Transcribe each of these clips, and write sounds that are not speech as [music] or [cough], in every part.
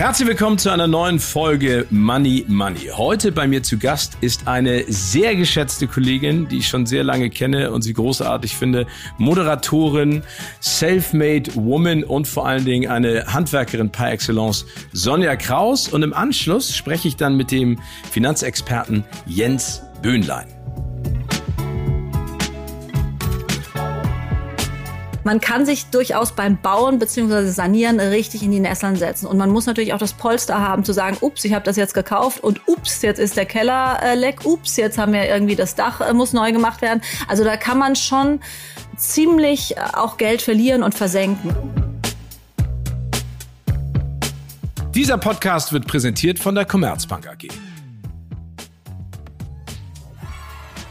Herzlich willkommen zu einer neuen Folge Money Money. Heute bei mir zu Gast ist eine sehr geschätzte Kollegin, die ich schon sehr lange kenne und sie großartig finde. Moderatorin, Selfmade Woman und vor allen Dingen eine Handwerkerin par excellence, Sonja Kraus. Und im Anschluss spreche ich dann mit dem Finanzexperten Jens Böhnlein. Man kann sich durchaus beim Bauen bzw. Sanieren richtig in die Nesseln setzen. Und man muss natürlich auch das Polster haben, zu sagen, ups, ich habe das jetzt gekauft und ups, jetzt ist der Keller äh, leck, ups, jetzt haben wir irgendwie das Dach äh, muss neu gemacht werden. Also da kann man schon ziemlich äh, auch Geld verlieren und versenken. Dieser Podcast wird präsentiert von der Commerzbank AG.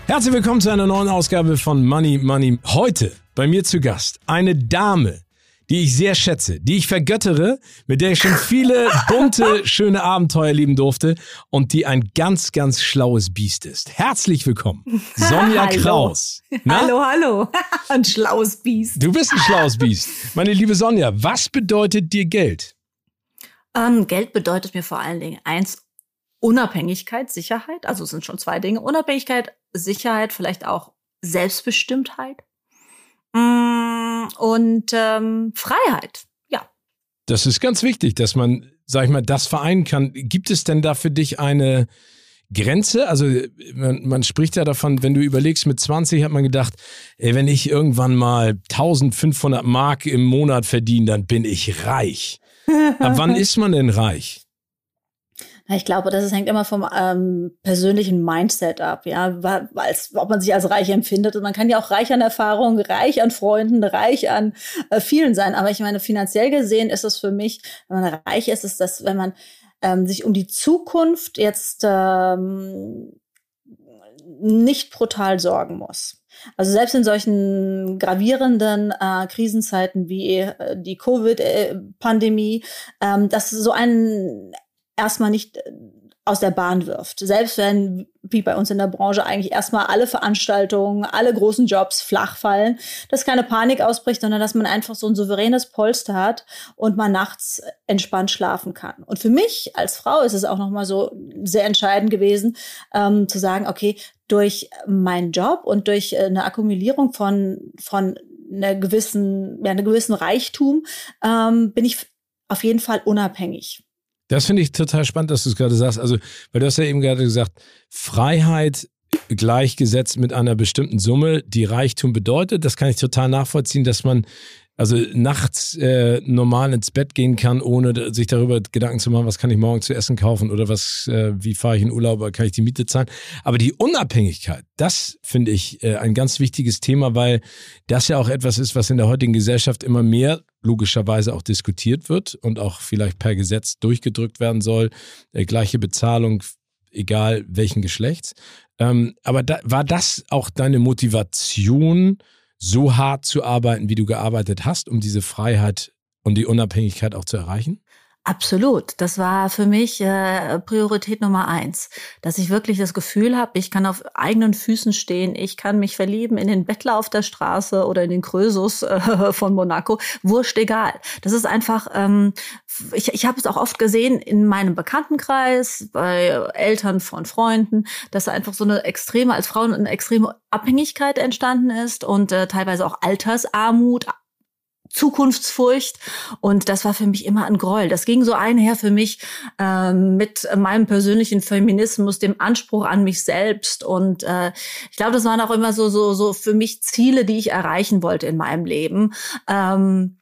Herzlich willkommen zu einer neuen Ausgabe von Money Money. Heute bei mir zu Gast eine Dame, die ich sehr schätze, die ich vergöttere, mit der ich schon viele bunte, [laughs] schöne Abenteuer leben durfte und die ein ganz, ganz schlaues Biest ist. Herzlich willkommen, Sonja hallo. Kraus. Na? Hallo, hallo. [laughs] Ein schlaues Biest. Du bist ein schlaues Biest. Meine liebe Sonja, was bedeutet dir Geld? Ähm, Geld bedeutet mir vor allen Dingen eins, Unabhängigkeit, Sicherheit. Also es sind schon zwei Dinge. Unabhängigkeit, Sicherheit, vielleicht auch Selbstbestimmtheit. Mm, und ähm, Freiheit, ja. Das ist ganz wichtig, dass man, sag ich mal, das vereinen kann. Gibt es denn da für dich eine Grenze? Also man, man spricht ja davon, wenn du überlegst, mit 20 hat man gedacht, ey, wenn ich irgendwann mal 1500 Mark im Monat verdiene, dann bin ich reich. [laughs] Ab wann ist man denn reich? Ich glaube, das hängt immer vom ähm, persönlichen Mindset ab, ja, als, ob man sich als reich empfindet. Und man kann ja auch reich an Erfahrungen, reich an Freunden, reich an äh, vielen sein. Aber ich meine, finanziell gesehen ist es für mich, wenn man reich ist, ist das, wenn man ähm, sich um die Zukunft jetzt ähm, nicht brutal sorgen muss. Also selbst in solchen gravierenden äh, Krisenzeiten wie äh, die Covid-Pandemie, ähm, dass so ein erstmal nicht äh, aus der Bahn wirft. Selbst wenn, wie bei uns in der Branche, eigentlich erstmal alle Veranstaltungen, alle großen Jobs flach fallen, dass keine Panik ausbricht, sondern dass man einfach so ein souveränes Polster hat und man nachts entspannt schlafen kann. Und für mich als Frau ist es auch nochmal so sehr entscheidend gewesen, ähm, zu sagen, okay, durch meinen Job und durch äh, eine Akkumulierung von, von einer gewissen, ja, einer gewissen Reichtum ähm, bin ich auf jeden Fall unabhängig. Das finde ich total spannend, dass du es gerade sagst. Also, weil du hast ja eben gerade gesagt, Freiheit gleichgesetzt mit einer bestimmten Summe, die Reichtum bedeutet. Das kann ich total nachvollziehen, dass man also nachts äh, normal ins Bett gehen kann, ohne sich darüber Gedanken zu machen, was kann ich morgen zu essen kaufen oder was, äh, wie fahre ich in Urlaub oder kann ich die Miete zahlen. Aber die Unabhängigkeit, das finde ich äh, ein ganz wichtiges Thema, weil das ja auch etwas ist, was in der heutigen Gesellschaft immer mehr logischerweise auch diskutiert wird und auch vielleicht per Gesetz durchgedrückt werden soll. Äh, gleiche Bezahlung, egal welchen Geschlechts. Ähm, aber da, war das auch deine Motivation, so hart zu arbeiten, wie du gearbeitet hast, um diese Freiheit und die Unabhängigkeit auch zu erreichen? Absolut. Das war für mich äh, Priorität Nummer eins, dass ich wirklich das Gefühl habe, ich kann auf eigenen Füßen stehen, ich kann mich verlieben in den Bettler auf der Straße oder in den Krösus äh, [laughs] von Monaco. Wurscht egal. Das ist einfach, ähm, ich, ich habe es auch oft gesehen in meinem Bekanntenkreis, bei Eltern von Freunden, dass einfach so eine extreme, als Frauen eine extreme Abhängigkeit entstanden ist und äh, teilweise auch Altersarmut, Zukunftsfurcht. Und das war für mich immer ein Gräuel. Das ging so einher für mich ähm, mit meinem persönlichen Feminismus, dem Anspruch an mich selbst. Und äh, ich glaube, das waren auch immer so, so, so für mich Ziele, die ich erreichen wollte in meinem Leben. Ähm,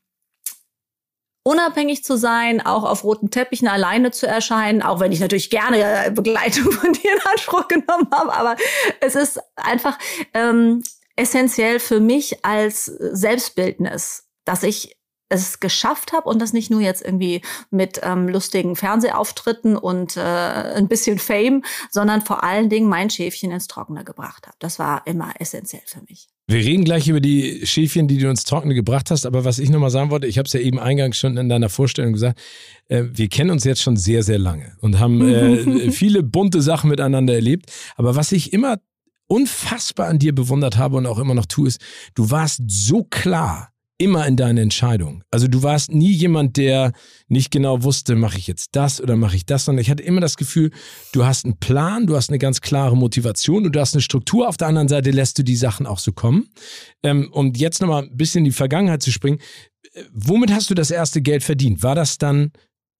unabhängig zu sein, auch auf roten Teppichen alleine zu erscheinen, auch wenn ich natürlich gerne äh, Begleitung von dir in Anspruch genommen habe, aber es ist einfach ähm, essentiell für mich als Selbstbildnis dass ich es geschafft habe und das nicht nur jetzt irgendwie mit ähm, lustigen Fernsehauftritten und äh, ein bisschen Fame, sondern vor allen Dingen mein Schäfchen ins Trockene gebracht habe. Das war immer essentiell für mich. Wir reden gleich über die Schäfchen, die du ins Trockene gebracht hast, aber was ich nochmal sagen wollte, ich habe es ja eben eingangs schon in deiner Vorstellung gesagt, äh, wir kennen uns jetzt schon sehr, sehr lange und haben äh, [laughs] viele bunte Sachen miteinander erlebt, aber was ich immer unfassbar an dir bewundert habe und auch immer noch tue, ist, du warst so klar immer in deine Entscheidung. Also du warst nie jemand, der nicht genau wusste, mache ich jetzt das oder mache ich das, sondern ich hatte immer das Gefühl, du hast einen Plan, du hast eine ganz klare Motivation und du hast eine Struktur. Auf der anderen Seite lässt du die Sachen auch so kommen. Ähm, um jetzt nochmal ein bisschen in die Vergangenheit zu springen, äh, womit hast du das erste Geld verdient? War das dann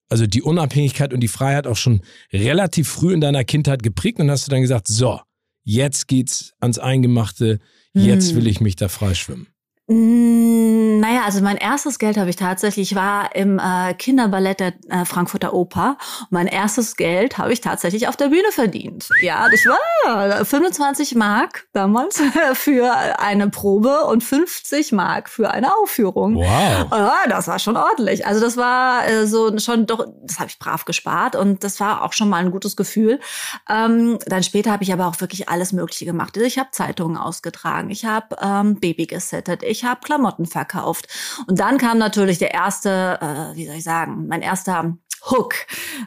also die Unabhängigkeit und die Freiheit auch schon relativ früh in deiner Kindheit geprägt und hast du dann gesagt, so, jetzt geht's ans Eingemachte, jetzt hm. will ich mich da freischwimmen? Mm, naja, also mein erstes Geld habe ich tatsächlich, ich war im äh, Kinderballett der äh, Frankfurter Oper. Mein erstes Geld habe ich tatsächlich auf der Bühne verdient. Ja, das war 25 Mark damals [laughs] für eine Probe und 50 Mark für eine Aufführung. Wow. Ja, das war schon ordentlich. Also das war äh, so schon doch, das habe ich brav gespart und das war auch schon mal ein gutes Gefühl. Ähm, dann später habe ich aber auch wirklich alles Mögliche gemacht. Ich habe Zeitungen ausgetragen, ich habe ähm, Baby gesettet, ich habe Klamotten verkauft. Und dann kam natürlich der erste, äh, wie soll ich sagen, mein erster Hook,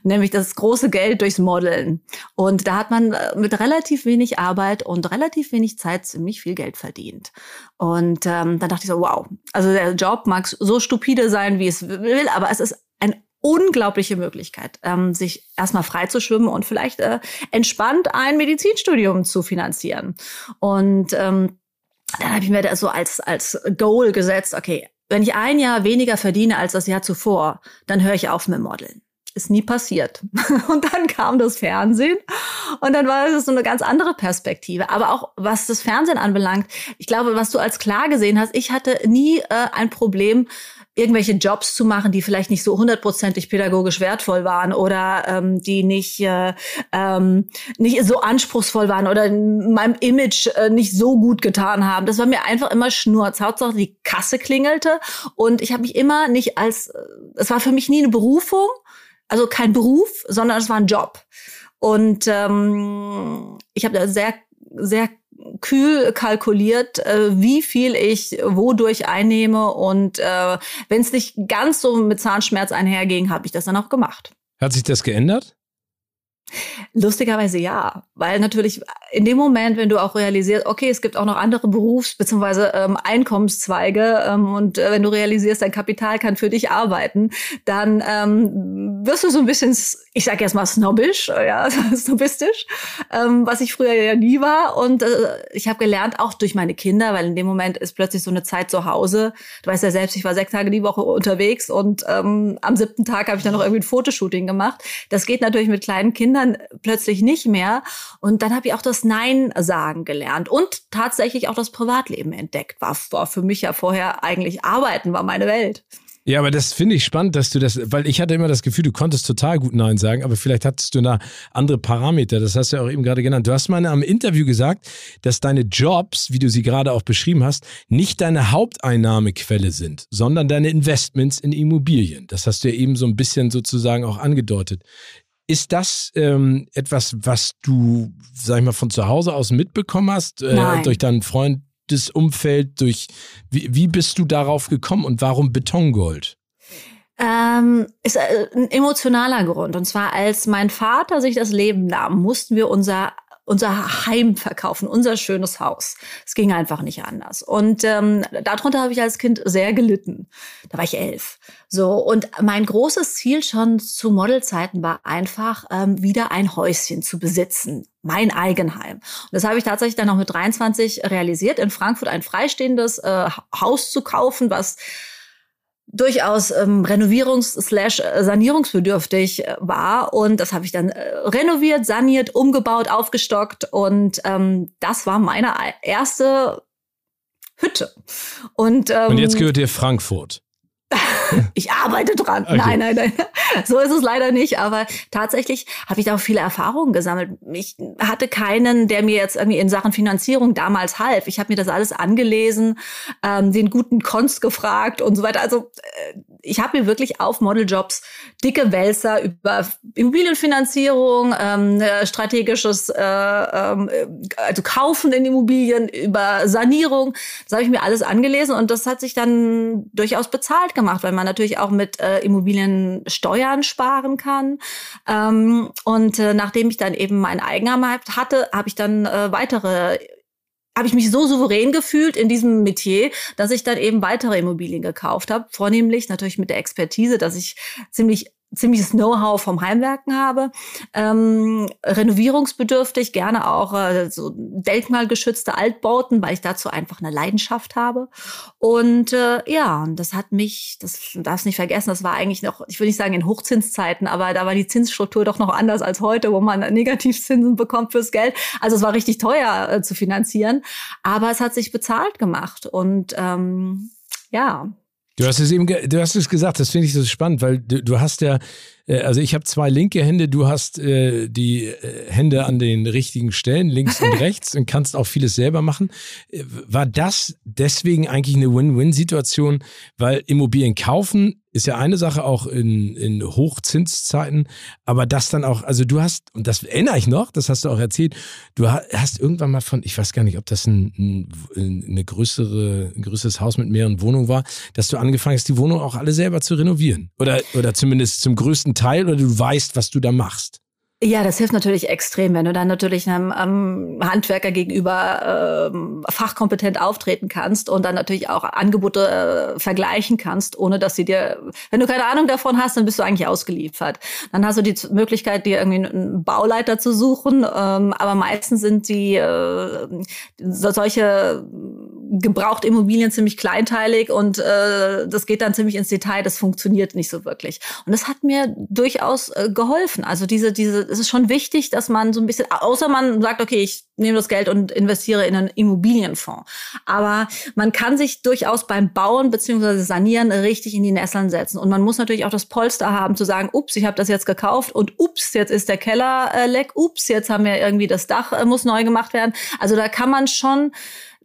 nämlich das große Geld durchs Modeln. Und da hat man äh, mit relativ wenig Arbeit und relativ wenig Zeit ziemlich viel Geld verdient. Und ähm, dann dachte ich so, wow, also der Job mag so stupide sein, wie es will, aber es ist eine unglaubliche Möglichkeit, ähm, sich erstmal frei zu schwimmen und vielleicht äh, entspannt ein Medizinstudium zu finanzieren. Und ähm, dann habe ich mir das so als, als Goal gesetzt, okay, wenn ich ein Jahr weniger verdiene als das Jahr zuvor, dann höre ich auf mit Modeln. Ist nie passiert. [laughs] Und dann kam das Fernsehen und dann war es so eine ganz andere Perspektive. Aber auch was das Fernsehen anbelangt, ich glaube, was du als klar gesehen hast, ich hatte nie äh, ein Problem, irgendwelche Jobs zu machen, die vielleicht nicht so hundertprozentig pädagogisch wertvoll waren oder ähm, die nicht, äh, ähm, nicht so anspruchsvoll waren oder meinem Image äh, nicht so gut getan haben. Das war mir einfach immer Schnurz. Hauptsache die Kasse klingelte und ich habe mich immer nicht als, äh, es war für mich nie eine Berufung, also kein Beruf, sondern es war ein Job. Und ähm, ich habe da sehr, sehr kühl kalkuliert, äh, wie viel ich wodurch einnehme. Und äh, wenn es nicht ganz so mit Zahnschmerz einherging, habe ich das dann auch gemacht. Hat sich das geändert? Lustigerweise ja, weil natürlich in dem Moment, wenn du auch realisierst, okay, es gibt auch noch andere Berufs- bzw. Ähm, Einkommenszweige ähm, und äh, wenn du realisierst, dein Kapital kann für dich arbeiten, dann ähm, wirst du so ein bisschen, ich sage jetzt mal snobbisch, äh, ja, [laughs] snobistisch, ähm, was ich früher ja nie war. Und äh, ich habe gelernt, auch durch meine Kinder, weil in dem Moment ist plötzlich so eine Zeit zu Hause. Du weißt ja selbst, ich war sechs Tage die Woche unterwegs und ähm, am siebten Tag habe ich dann noch irgendwie ein Fotoshooting gemacht. Das geht natürlich mit kleinen Kindern plötzlich nicht mehr. Und dann habe ich auch das Nein sagen gelernt und tatsächlich auch das Privatleben entdeckt. War, war für mich ja vorher eigentlich Arbeiten war meine Welt. Ja, aber das finde ich spannend, dass du das, weil ich hatte immer das Gefühl, du konntest total gut Nein sagen, aber vielleicht hattest du da andere Parameter. Das hast du ja auch eben gerade genannt. Du hast mal einem Interview gesagt, dass deine Jobs, wie du sie gerade auch beschrieben hast, nicht deine Haupteinnahmequelle sind, sondern deine Investments in Immobilien. Das hast du ja eben so ein bisschen sozusagen auch angedeutet. Ist das ähm, etwas, was du, sag ich mal, von zu Hause aus mitbekommen hast, äh, durch deinen Freund das Umfeld, durch wie, wie bist du darauf gekommen und warum Betongold? Ähm, ist äh, ein emotionaler Grund. Und zwar, als mein Vater sich das Leben nahm, mussten wir unser unser Heim verkaufen, unser schönes Haus. Es ging einfach nicht anders. Und ähm, darunter habe ich als Kind sehr gelitten. Da war ich elf. So und mein großes Ziel schon zu Modelzeiten war einfach ähm, wieder ein Häuschen zu besitzen, mein Eigenheim. Und das habe ich tatsächlich dann noch mit 23 realisiert, in Frankfurt ein freistehendes äh, Haus zu kaufen, was durchaus ähm, renovierungs- slash äh, sanierungsbedürftig äh, war. Und das habe ich dann äh, renoviert, saniert, umgebaut, aufgestockt. Und ähm, das war meine erste Hütte. Und, ähm, und jetzt gehört dir Frankfurt. [laughs] [laughs] ich arbeite dran. Okay. Nein, nein, nein. [laughs] So ist es leider nicht. Aber tatsächlich habe ich da auch viele Erfahrungen gesammelt. Ich hatte keinen, der mir jetzt irgendwie in Sachen Finanzierung damals half. Ich habe mir das alles angelesen, ähm, den guten Konst gefragt und so weiter. Also äh, ich habe mir wirklich auf Modeljobs dicke Wälzer über Immobilienfinanzierung, ähm, strategisches äh, äh, also Kaufen in Immobilien, über Sanierung. Das habe ich mir alles angelesen und das hat sich dann durchaus bezahlt gemacht, weil man natürlich auch mit äh, Immobilien Steuern sparen kann. Ähm, und äh, nachdem ich dann eben mein Eigenheim hatte, habe ich dann äh, weitere habe ich mich so souverän gefühlt in diesem Metier, dass ich dann eben weitere Immobilien gekauft habe. Vornehmlich natürlich mit der Expertise, dass ich ziemlich ziemliches Know-how vom Heimwerken habe, ähm, renovierungsbedürftig, gerne auch äh, so denkmalgeschützte Altbauten, weil ich dazu einfach eine Leidenschaft habe. Und äh, ja, und das hat mich, das darfst nicht vergessen, das war eigentlich noch, ich will nicht sagen in Hochzinszeiten, aber da war die Zinsstruktur doch noch anders als heute, wo man [laughs] Negativzinsen bekommt fürs Geld. Also es war richtig teuer äh, zu finanzieren, aber es hat sich bezahlt gemacht und ähm, ja, Du hast es eben, du hast es gesagt, das finde ich so spannend, weil du, du hast ja, äh, also ich habe zwei linke Hände, du hast äh, die äh, Hände an den richtigen Stellen, links und [laughs] rechts, und kannst auch vieles selber machen. Äh, war das deswegen eigentlich eine Win-Win-Situation, weil Immobilien kaufen ist ja eine Sache auch in, in Hochzinszeiten, aber das dann auch, also du hast, und das erinnere ich noch, das hast du auch erzählt, du hast irgendwann mal von, ich weiß gar nicht, ob das ein, ein, eine größere, ein größeres Haus mit mehreren Wohnungen war, dass du angefangen hast, die Wohnung auch alle selber zu renovieren. Oder, oder zumindest zum größten Teil, oder du weißt, was du da machst. Ja, das hilft natürlich extrem, wenn du dann natürlich einem ähm, Handwerker gegenüber ähm, fachkompetent auftreten kannst und dann natürlich auch Angebote äh, vergleichen kannst, ohne dass sie dir, wenn du keine Ahnung davon hast, dann bist du eigentlich ausgeliefert. Dann hast du die Möglichkeit, dir irgendwie einen Bauleiter zu suchen, ähm, aber meistens sind die äh, solche gebraucht Immobilien ziemlich kleinteilig und äh, das geht dann ziemlich ins Detail. Das funktioniert nicht so wirklich. Und das hat mir durchaus äh, geholfen. Also diese, diese, es ist schon wichtig, dass man so ein bisschen, außer man sagt, okay, ich nehme das Geld und investiere in einen Immobilienfonds. Aber man kann sich durchaus beim Bauen beziehungsweise Sanieren richtig in die Nesseln setzen. Und man muss natürlich auch das Polster haben, zu sagen, ups, ich habe das jetzt gekauft und ups, jetzt ist der Keller äh, leck, ups, jetzt haben wir irgendwie das Dach äh, muss neu gemacht werden. Also da kann man schon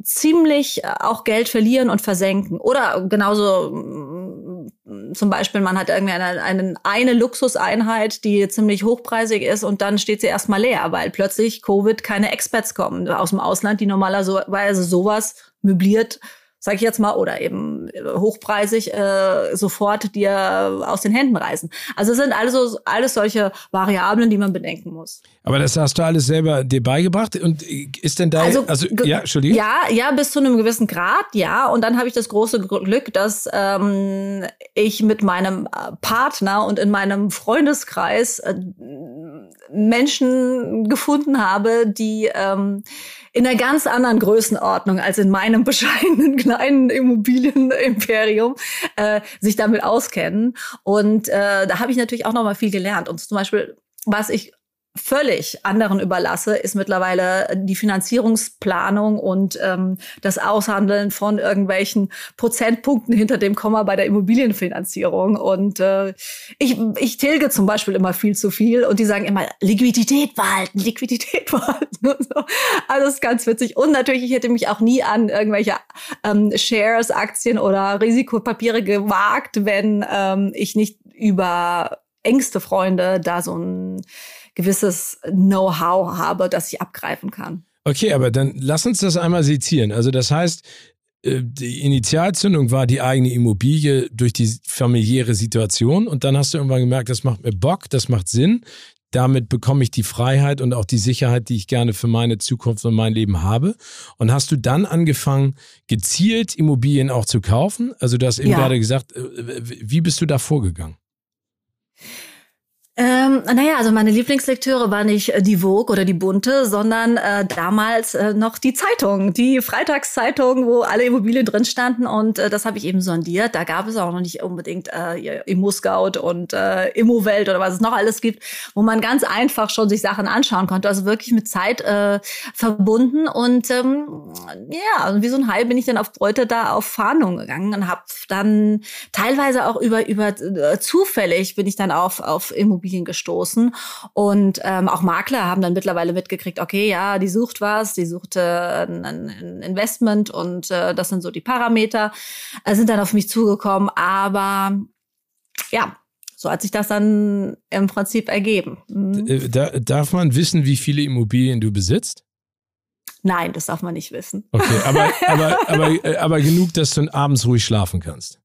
ziemlich äh, auch Geld verlieren und versenken. Oder genauso mm, zum Beispiel, man hat irgendwie eine, eine, eine Luxuseinheit, die ziemlich hochpreisig ist und dann steht sie erstmal leer, weil plötzlich Covid keine Expats kommen aus dem Ausland, die normalerweise sowas möbliert sage ich jetzt mal, oder eben äh, hochpreisig äh, sofort dir aus den Händen reißen. Also es sind also alles solche Variablen, die man bedenken muss. Aber das hast du alles selber dir beigebracht und ist denn da also, also ja, Entschuldigung. Ja, ja, bis zu einem gewissen Grad, ja. Und dann habe ich das große Glück, dass ähm, ich mit meinem äh, Partner und in meinem Freundeskreis äh, Menschen gefunden habe, die ähm, in einer ganz anderen Größenordnung als in meinem [laughs] bescheidenen kleinen Immobilienimperium äh, sich damit auskennen. Und äh, da habe ich natürlich auch noch mal viel gelernt. Und zum Beispiel, was ich völlig anderen überlasse, ist mittlerweile die Finanzierungsplanung und ähm, das Aushandeln von irgendwelchen Prozentpunkten hinter dem Komma bei der Immobilienfinanzierung. Und äh, ich, ich tilge zum Beispiel immer viel zu viel und die sagen immer, Liquidität behalten, Liquidität [laughs] behalten. So. Also ganz witzig. Und natürlich, ich hätte mich auch nie an irgendwelche ähm, Shares, Aktien oder Risikopapiere gewagt, wenn ähm, ich nicht über engste Freunde da so ein gewisses Know-how habe, das ich abgreifen kann. Okay, aber dann lass uns das einmal sezieren. Also das heißt, äh, die Initialzündung war die eigene Immobilie durch die familiäre Situation und dann hast du irgendwann gemerkt, das macht mir Bock, das macht Sinn. Damit bekomme ich die Freiheit und auch die Sicherheit, die ich gerne für meine Zukunft und mein Leben habe. Und hast du dann angefangen, gezielt Immobilien auch zu kaufen? Also du hast eben ja. gerade gesagt, äh, wie bist du da vorgegangen? Ähm, naja, also meine Lieblingslektüre war nicht äh, die Vogue oder die Bunte, sondern äh, damals äh, noch die Zeitung, die Freitagszeitung, wo alle Immobilien drin standen und äh, das habe ich eben sondiert. Da gab es auch noch nicht unbedingt äh, Immo-Scout und äh, Immowelt oder was es noch alles gibt, wo man ganz einfach schon sich Sachen anschauen konnte. Also wirklich mit Zeit äh, verbunden und ähm, ja, wie so ein Hai bin ich dann auf Bräute da auf Fahndung gegangen und habe dann teilweise auch über über äh, zufällig bin ich dann auf auf Immobilien Immobilien gestoßen. Und ähm, auch Makler haben dann mittlerweile mitgekriegt, okay, ja, die sucht was, die sucht äh, ein, ein Investment und äh, das sind so die Parameter, äh, sind dann auf mich zugekommen. Aber ja, so hat sich das dann im Prinzip ergeben. Mhm. Äh, da, darf man wissen, wie viele Immobilien du besitzt? Nein, das darf man nicht wissen. Okay, aber, [laughs] aber, aber, äh, aber genug, dass du abends ruhig schlafen kannst.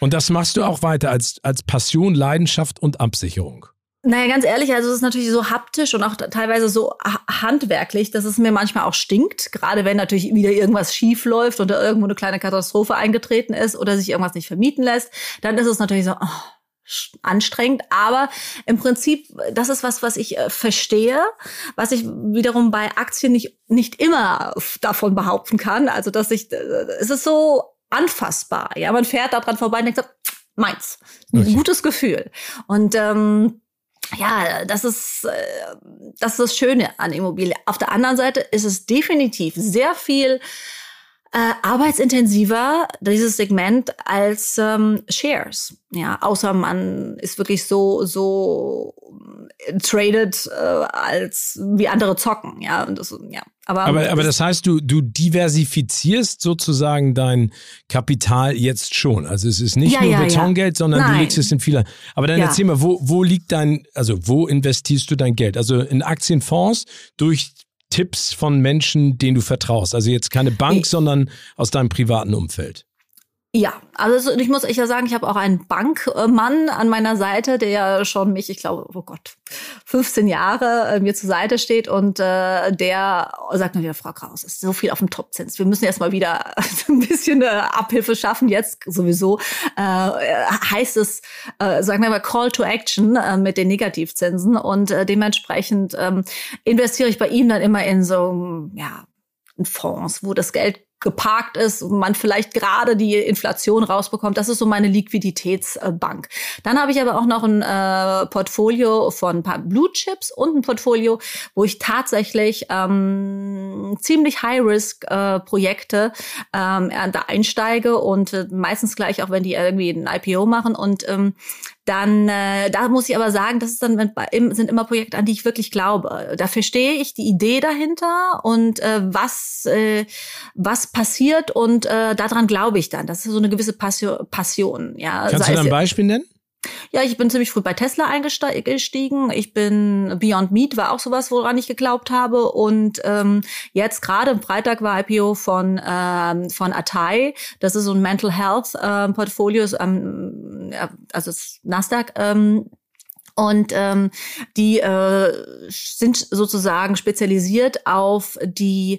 Und das machst du auch weiter als, als Passion, Leidenschaft und Absicherung. Naja, ganz ehrlich, also es ist natürlich so haptisch und auch teilweise so handwerklich, dass es mir manchmal auch stinkt. Gerade wenn natürlich wieder irgendwas schief läuft oder irgendwo eine kleine Katastrophe eingetreten ist oder sich irgendwas nicht vermieten lässt, dann ist es natürlich so oh, anstrengend. Aber im Prinzip, das ist was, was ich äh, verstehe, was ich wiederum bei Aktien nicht, nicht immer davon behaupten kann. Also, dass ich, äh, es ist so anfassbar. Ja, man fährt da dran vorbei und denkt so, meins. Ein gutes Gefühl. Und ähm, ja, das ist, äh, das ist das Schöne an Immobilie. Auf der anderen Seite ist es definitiv sehr viel äh, arbeitsintensiver, dieses Segment, als ähm, Shares. Ja, außer man ist wirklich so, so traded äh, als wie andere zocken. Ja, und das, ja. Aber, aber, aber das heißt, du, du diversifizierst sozusagen dein Kapital jetzt schon. Also es ist nicht ja, nur ja, Betongeld, ja. sondern Nein. du legst es in viele. Aber dann erzähl mal, wo, wo liegt dein, also wo investierst du dein Geld? Also in Aktienfonds durch Tipps von Menschen, denen du vertraust. Also jetzt keine Bank, ich, sondern aus deinem privaten Umfeld. Ja, also ich muss ich ja sagen, ich habe auch einen Bankmann an meiner Seite, der ja schon mich, ich glaube, oh Gott, 15 Jahre äh, mir zur Seite steht und äh, der sagt mir wieder, Frau Kraus, ist so viel auf dem Topzins. Wir müssen erst mal wieder [laughs] ein bisschen äh, Abhilfe schaffen. Jetzt sowieso äh, heißt es, äh, sagen wir mal, Call to Action äh, mit den Negativzinsen und äh, dementsprechend ähm, investiere ich bei ihm dann immer in so, ja, Fonds, wo das Geld geparkt ist man vielleicht gerade die Inflation rausbekommt. Das ist so meine Liquiditätsbank. Dann habe ich aber auch noch ein äh, Portfolio von ein paar Blue Chips und ein Portfolio, wo ich tatsächlich ähm, ziemlich High-Risk-Projekte äh, ähm, da einsteige und äh, meistens gleich auch, wenn die irgendwie ein IPO machen und ähm, dann äh, da muss ich aber sagen, das ist dann sind immer Projekte, an die ich wirklich glaube. Da verstehe ich die Idee dahinter und äh, was äh, was passiert und äh, daran glaube ich dann. Das ist so eine gewisse Passion. Passion ja. Kannst Sei du da ein Beispiel nennen? Ja, ich bin ziemlich früh bei Tesla eingestiegen. Ich bin Beyond Meat war auch sowas, woran ich geglaubt habe. Und ähm, jetzt gerade am Freitag war IPO von ähm, von Atai. Das ist so ein Mental Health ähm, Portfolio, ähm, also das Nasdaq ähm, und ähm, die äh, sind sozusagen spezialisiert auf die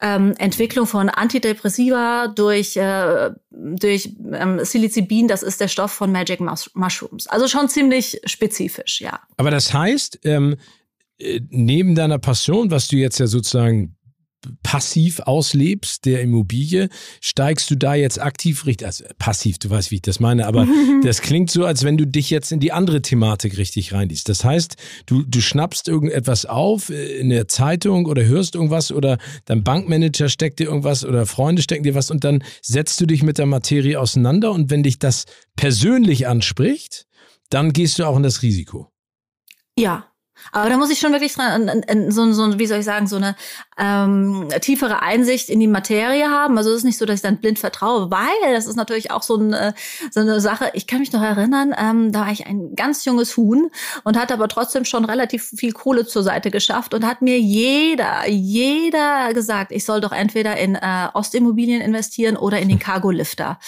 ähm, Entwicklung von Antidepressiva durch, äh, durch ähm, Psilocybin, das ist der Stoff von Magic Mushrooms. Also schon ziemlich spezifisch, ja. Aber das heißt, ähm, äh, neben deiner Passion, was du jetzt ja sozusagen passiv auslebst, der Immobilie, steigst du da jetzt aktiv richtig, also passiv, du weißt, wie ich das meine, aber [laughs] das klingt so, als wenn du dich jetzt in die andere Thematik richtig reinliest. Das heißt, du, du schnappst irgendetwas auf äh, in der Zeitung oder hörst irgendwas oder dein Bankmanager steckt dir irgendwas oder Freunde stecken dir was und dann setzt du dich mit der Materie auseinander und wenn dich das persönlich anspricht, dann gehst du auch in das Risiko. Ja, aber da muss ich schon wirklich dran, so, so, wie soll ich sagen, so eine ähm, tiefere Einsicht in die Materie haben. Also es ist nicht so, dass ich dann blind vertraue, weil das ist natürlich auch so eine, so eine Sache. Ich kann mich noch erinnern, ähm, da war ich ein ganz junges Huhn und hatte aber trotzdem schon relativ viel Kohle zur Seite geschafft und hat mir jeder, jeder gesagt, ich soll doch entweder in äh, Ostimmobilien investieren oder in den [laughs] Cargo-Lifter.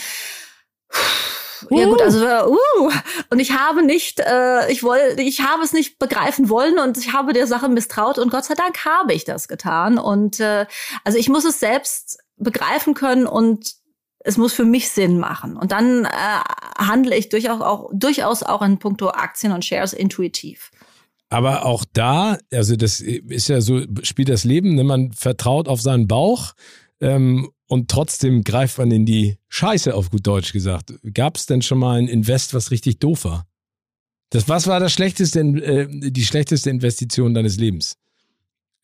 Uh. Ja gut, also uh. und ich habe nicht, äh, ich wollte, ich habe es nicht begreifen wollen und ich habe der Sache misstraut und Gott sei Dank habe ich das getan und äh, also ich muss es selbst begreifen können und es muss für mich Sinn machen. Und dann äh, handle ich durchaus auch, durchaus auch in puncto Aktien und Shares intuitiv. Aber auch da, also das ist ja so, spielt das Leben, ne? man vertraut auf seinen Bauch ähm, und trotzdem greift man in die Scheiße, auf gut Deutsch gesagt. Gab es denn schon mal ein Invest, was richtig doof war? Das, was war das schlechteste, äh, die schlechteste Investition deines Lebens?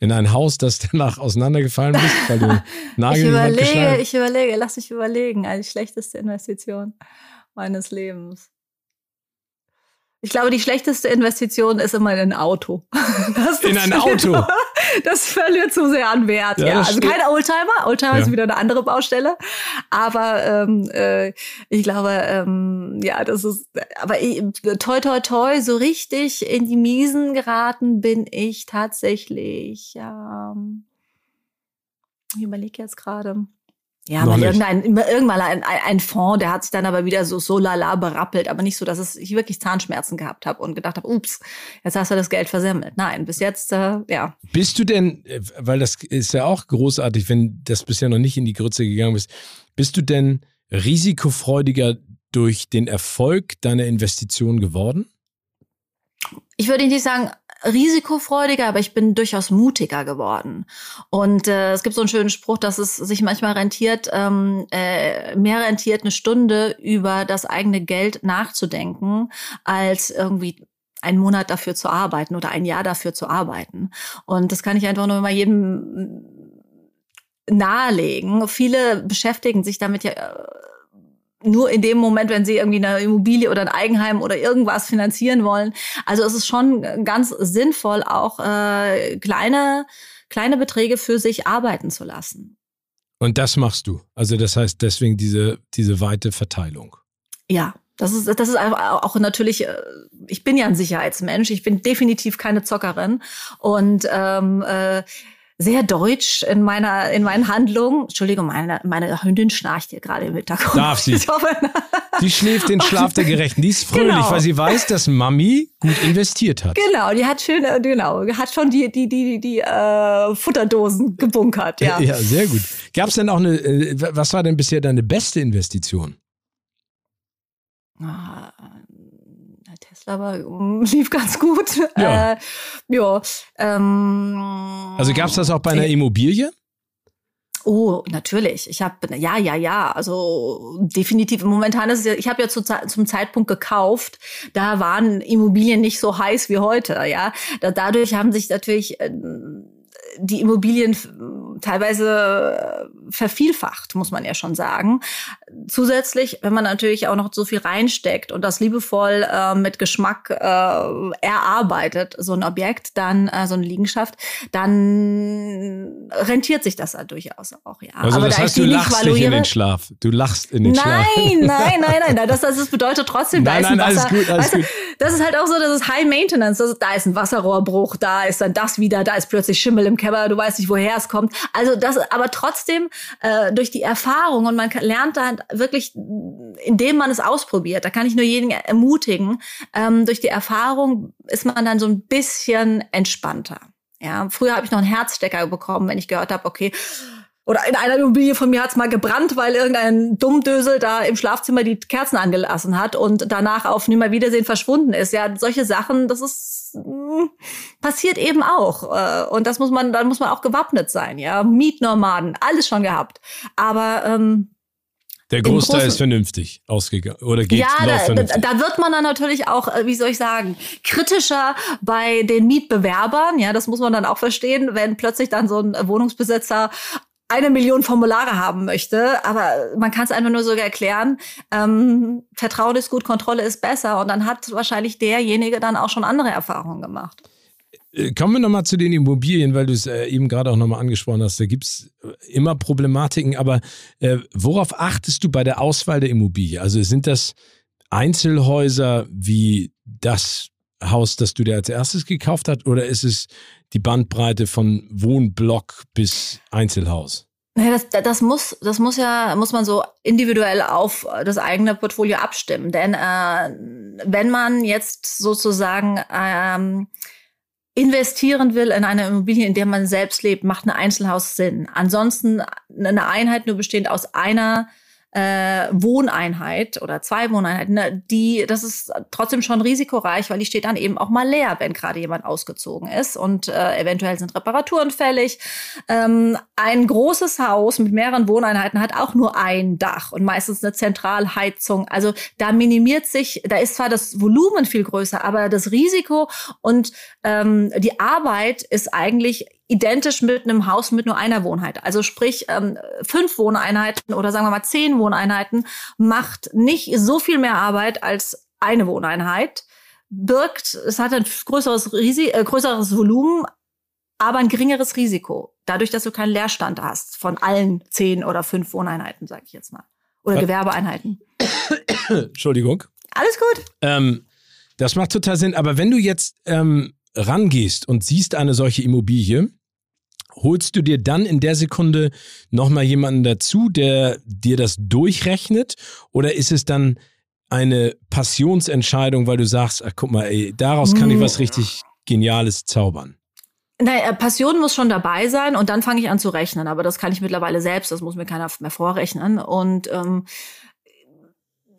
In ein Haus, das danach auseinandergefallen ist, weil du [laughs] Nagel Ich überlege, ich überlege, lass mich überlegen, die schlechteste Investition meines Lebens. Ich glaube, die schlechteste Investition ist immer in ein Auto. [laughs] in ein [laughs] Auto? Das verliert zu sehr an Wert. Ja, ja. also kein Oldtimer. Oldtimer ja. ist wieder eine andere Baustelle. Aber ähm, äh, ich glaube, ähm, ja, das ist. Aber ich, toi toi toi, so richtig in die Miesen geraten bin ich tatsächlich. Ähm, ich überlege jetzt gerade. Ja, mal irgendein, irgendwann ein, ein Fonds, der hat sich dann aber wieder so, so lala berappelt, aber nicht so, dass ich wirklich Zahnschmerzen gehabt habe und gedacht habe, ups, jetzt hast du das Geld versemmelt. Nein, bis jetzt, äh, ja. Bist du denn, äh, weil das ist ja auch großartig, wenn das bisher noch nicht in die Grütze gegangen ist, bist du denn risikofreudiger durch den Erfolg deiner Investition geworden? Ich würde nicht sagen, risikofreudiger, aber ich bin durchaus mutiger geworden. Und äh, es gibt so einen schönen Spruch, dass es sich manchmal rentiert, ähm, äh, mehr rentiert, eine Stunde über das eigene Geld nachzudenken, als irgendwie einen Monat dafür zu arbeiten oder ein Jahr dafür zu arbeiten. Und das kann ich einfach nur mal jedem nahelegen. Viele beschäftigen sich damit ja äh, nur in dem Moment, wenn sie irgendwie eine Immobilie oder ein Eigenheim oder irgendwas finanzieren wollen. Also es ist schon ganz sinnvoll, auch äh, kleine, kleine Beträge für sich arbeiten zu lassen. Und das machst du. Also das heißt deswegen diese, diese weite Verteilung. Ja, das ist, das ist auch natürlich, äh, ich bin ja ein Sicherheitsmensch, ich bin definitiv keine Zockerin. Und ähm, äh, sehr deutsch in meiner in meinen Handlungen. Entschuldigung, meine meine Hündin schnarcht hier gerade im Hintergrund. Darf sie? Die schläft den Schlaf der Gerechten. Die ist fröhlich, genau. weil sie weiß, dass Mami gut investiert hat. Genau, die hat schön, äh, genau, hat schon die die die die äh, Futterdosen gebunkert. Ja, ja, sehr gut. Gab es denn auch eine? Äh, was war denn bisher deine beste Investition? Ah, aber [laughs] lief ganz gut. Ja. Äh, ja ähm, also gab es das auch bei einer Immobilie? Oh, natürlich. Ich habe ja, ja, ja. Also definitiv. Momentan ist es ja. Ich habe ja zu, zum Zeitpunkt gekauft. Da waren Immobilien nicht so heiß wie heute. Ja, da, dadurch haben sich natürlich äh, die Immobilien teilweise äh, vervielfacht, muss man ja schon sagen. Zusätzlich, wenn man natürlich auch noch so viel reinsteckt und das liebevoll äh, mit Geschmack äh, erarbeitet, so ein Objekt, dann äh, so eine Liegenschaft, dann rentiert sich das halt durchaus auch. Ja. Also Aber das da heißt, du lachst nicht in den Schlaf. Du lachst in den nein, Schlaf. Nein, [laughs] nein, nein, nein. Das, das bedeutet trotzdem, nein, da ist nein, ein Wasser. Alles gut, alles weißt du, das ist halt auch so, das ist High Maintenance. Das ist, da ist ein Wasserrohrbruch, da ist dann das wieder, da ist plötzlich Schimmel im Keller, du weißt nicht, woher es kommt. Also das, aber trotzdem äh, durch die Erfahrung und man lernt da wirklich, indem man es ausprobiert, da kann ich nur jeden ermutigen, ähm, durch die Erfahrung ist man dann so ein bisschen entspannter. Ja, früher habe ich noch einen Herzstecker bekommen, wenn ich gehört habe, okay, oder in einer Immobilie von mir hat's mal gebrannt, weil irgendein Dummdösel da im Schlafzimmer die Kerzen angelassen hat und danach auf Nimmerwiedersehen verschwunden ist. Ja, solche Sachen, das ist mh, hm, passiert eben auch. Äh, und das muss man, dann muss man auch gewappnet sein. Ja, Mietnomaden, alles schon gehabt. Aber ähm, der Großteil ist vernünftig ausgegangen oder geht Ja, da, da, wird man dann natürlich auch, äh, wie soll ich sagen, kritischer bei den Mietbewerbern. Ja, das muss man dann auch verstehen, wenn plötzlich dann so ein Wohnungsbesitzer eine Million Formulare haben möchte, aber man kann es einfach nur so erklären, ähm, Vertrauen ist gut, Kontrolle ist besser und dann hat wahrscheinlich derjenige dann auch schon andere Erfahrungen gemacht. Äh, kommen wir nochmal zu den Immobilien, weil du es äh, eben gerade auch nochmal angesprochen hast. Da gibt es äh, immer Problematiken, aber äh, worauf achtest du bei der Auswahl der Immobilie? Also sind das Einzelhäuser wie das Haus, das du dir als erstes gekauft hast, oder ist es die Bandbreite von Wohnblock bis Einzelhaus? Naja, das, das muss, das muss ja, muss man so individuell auf das eigene Portfolio abstimmen. Denn äh, wenn man jetzt sozusagen ähm, investieren will in eine Immobilie, in der man selbst lebt, macht ein Einzelhaus Sinn. Ansonsten eine Einheit nur bestehend aus einer äh, Wohneinheit oder zwei Wohneinheiten, ne, die, das ist trotzdem schon risikoreich, weil die steht dann eben auch mal leer, wenn gerade jemand ausgezogen ist und äh, eventuell sind Reparaturen fällig. Ähm, ein großes Haus mit mehreren Wohneinheiten hat auch nur ein Dach und meistens eine Zentralheizung. Also da minimiert sich, da ist zwar das Volumen viel größer, aber das Risiko und ähm, die Arbeit ist eigentlich identisch mit einem Haus mit nur einer Wohnheit. Also sprich, ähm, fünf Wohneinheiten oder sagen wir mal zehn Wohneinheiten macht nicht so viel mehr Arbeit als eine Wohneinheit, birgt, es hat ein größeres, Risi äh, größeres Volumen, aber ein geringeres Risiko. Dadurch, dass du keinen Leerstand hast von allen zehn oder fünf Wohneinheiten, sage ich jetzt mal. Oder Gewerbeeinheiten. [coughs] Entschuldigung. Alles gut. Ähm, das macht total Sinn. Aber wenn du jetzt ähm, rangehst und siehst eine solche Immobilie, holst du dir dann in der Sekunde nochmal jemanden dazu, der dir das durchrechnet? Oder ist es dann eine Passionsentscheidung, weil du sagst, ach, guck mal, ey, daraus kann ich was hm. richtig Geniales zaubern? Nein, äh, Passion muss schon dabei sein und dann fange ich an zu rechnen. Aber das kann ich mittlerweile selbst, das muss mir keiner mehr vorrechnen. Und ähm,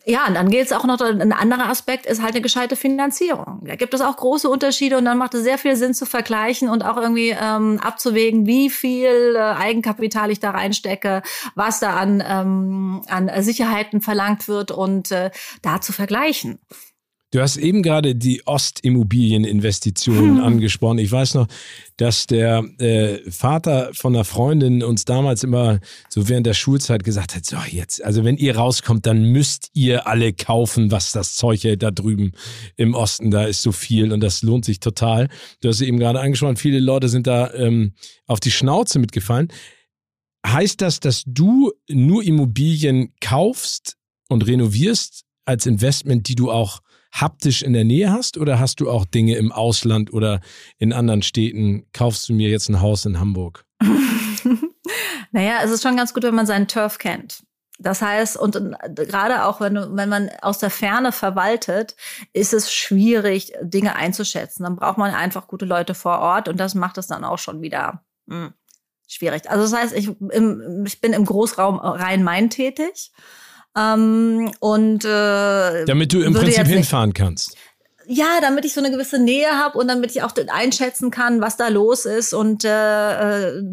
ja, und dann gilt es auch noch, ein anderer Aspekt ist halt eine gescheite Finanzierung. Da gibt es auch große Unterschiede und dann macht es sehr viel Sinn zu vergleichen und auch irgendwie ähm, abzuwägen, wie viel äh, Eigenkapital ich da reinstecke, was da an, ähm, an Sicherheiten verlangt wird und äh, da zu vergleichen. Du hast eben gerade die Ostimmobilieninvestitionen hm. angesprochen. Ich weiß noch, dass der äh, Vater von einer Freundin uns damals immer so während der Schulzeit gesagt hat, so jetzt, also wenn ihr rauskommt, dann müsst ihr alle kaufen, was das Zeug hält da drüben im Osten, da ist so viel und das lohnt sich total. Du hast eben gerade angesprochen, viele Leute sind da ähm, auf die Schnauze mitgefallen. Heißt das, dass du nur Immobilien kaufst und renovierst als Investment, die du auch haptisch in der Nähe hast oder hast du auch Dinge im Ausland oder in anderen Städten? Kaufst du mir jetzt ein Haus in Hamburg? [laughs] naja, es ist schon ganz gut, wenn man seinen Turf kennt. Das heißt, und gerade auch wenn, wenn man aus der Ferne verwaltet, ist es schwierig, Dinge einzuschätzen. Dann braucht man einfach gute Leute vor Ort und das macht es dann auch schon wieder mh, hm, schwierig. Also das heißt, ich, im, ich bin im Großraum Rhein-Main tätig. Ähm, und äh, damit du im Prinzip hinfahren kannst. Ja, damit ich so eine gewisse Nähe habe und damit ich auch einschätzen kann, was da los ist. Und äh, äh,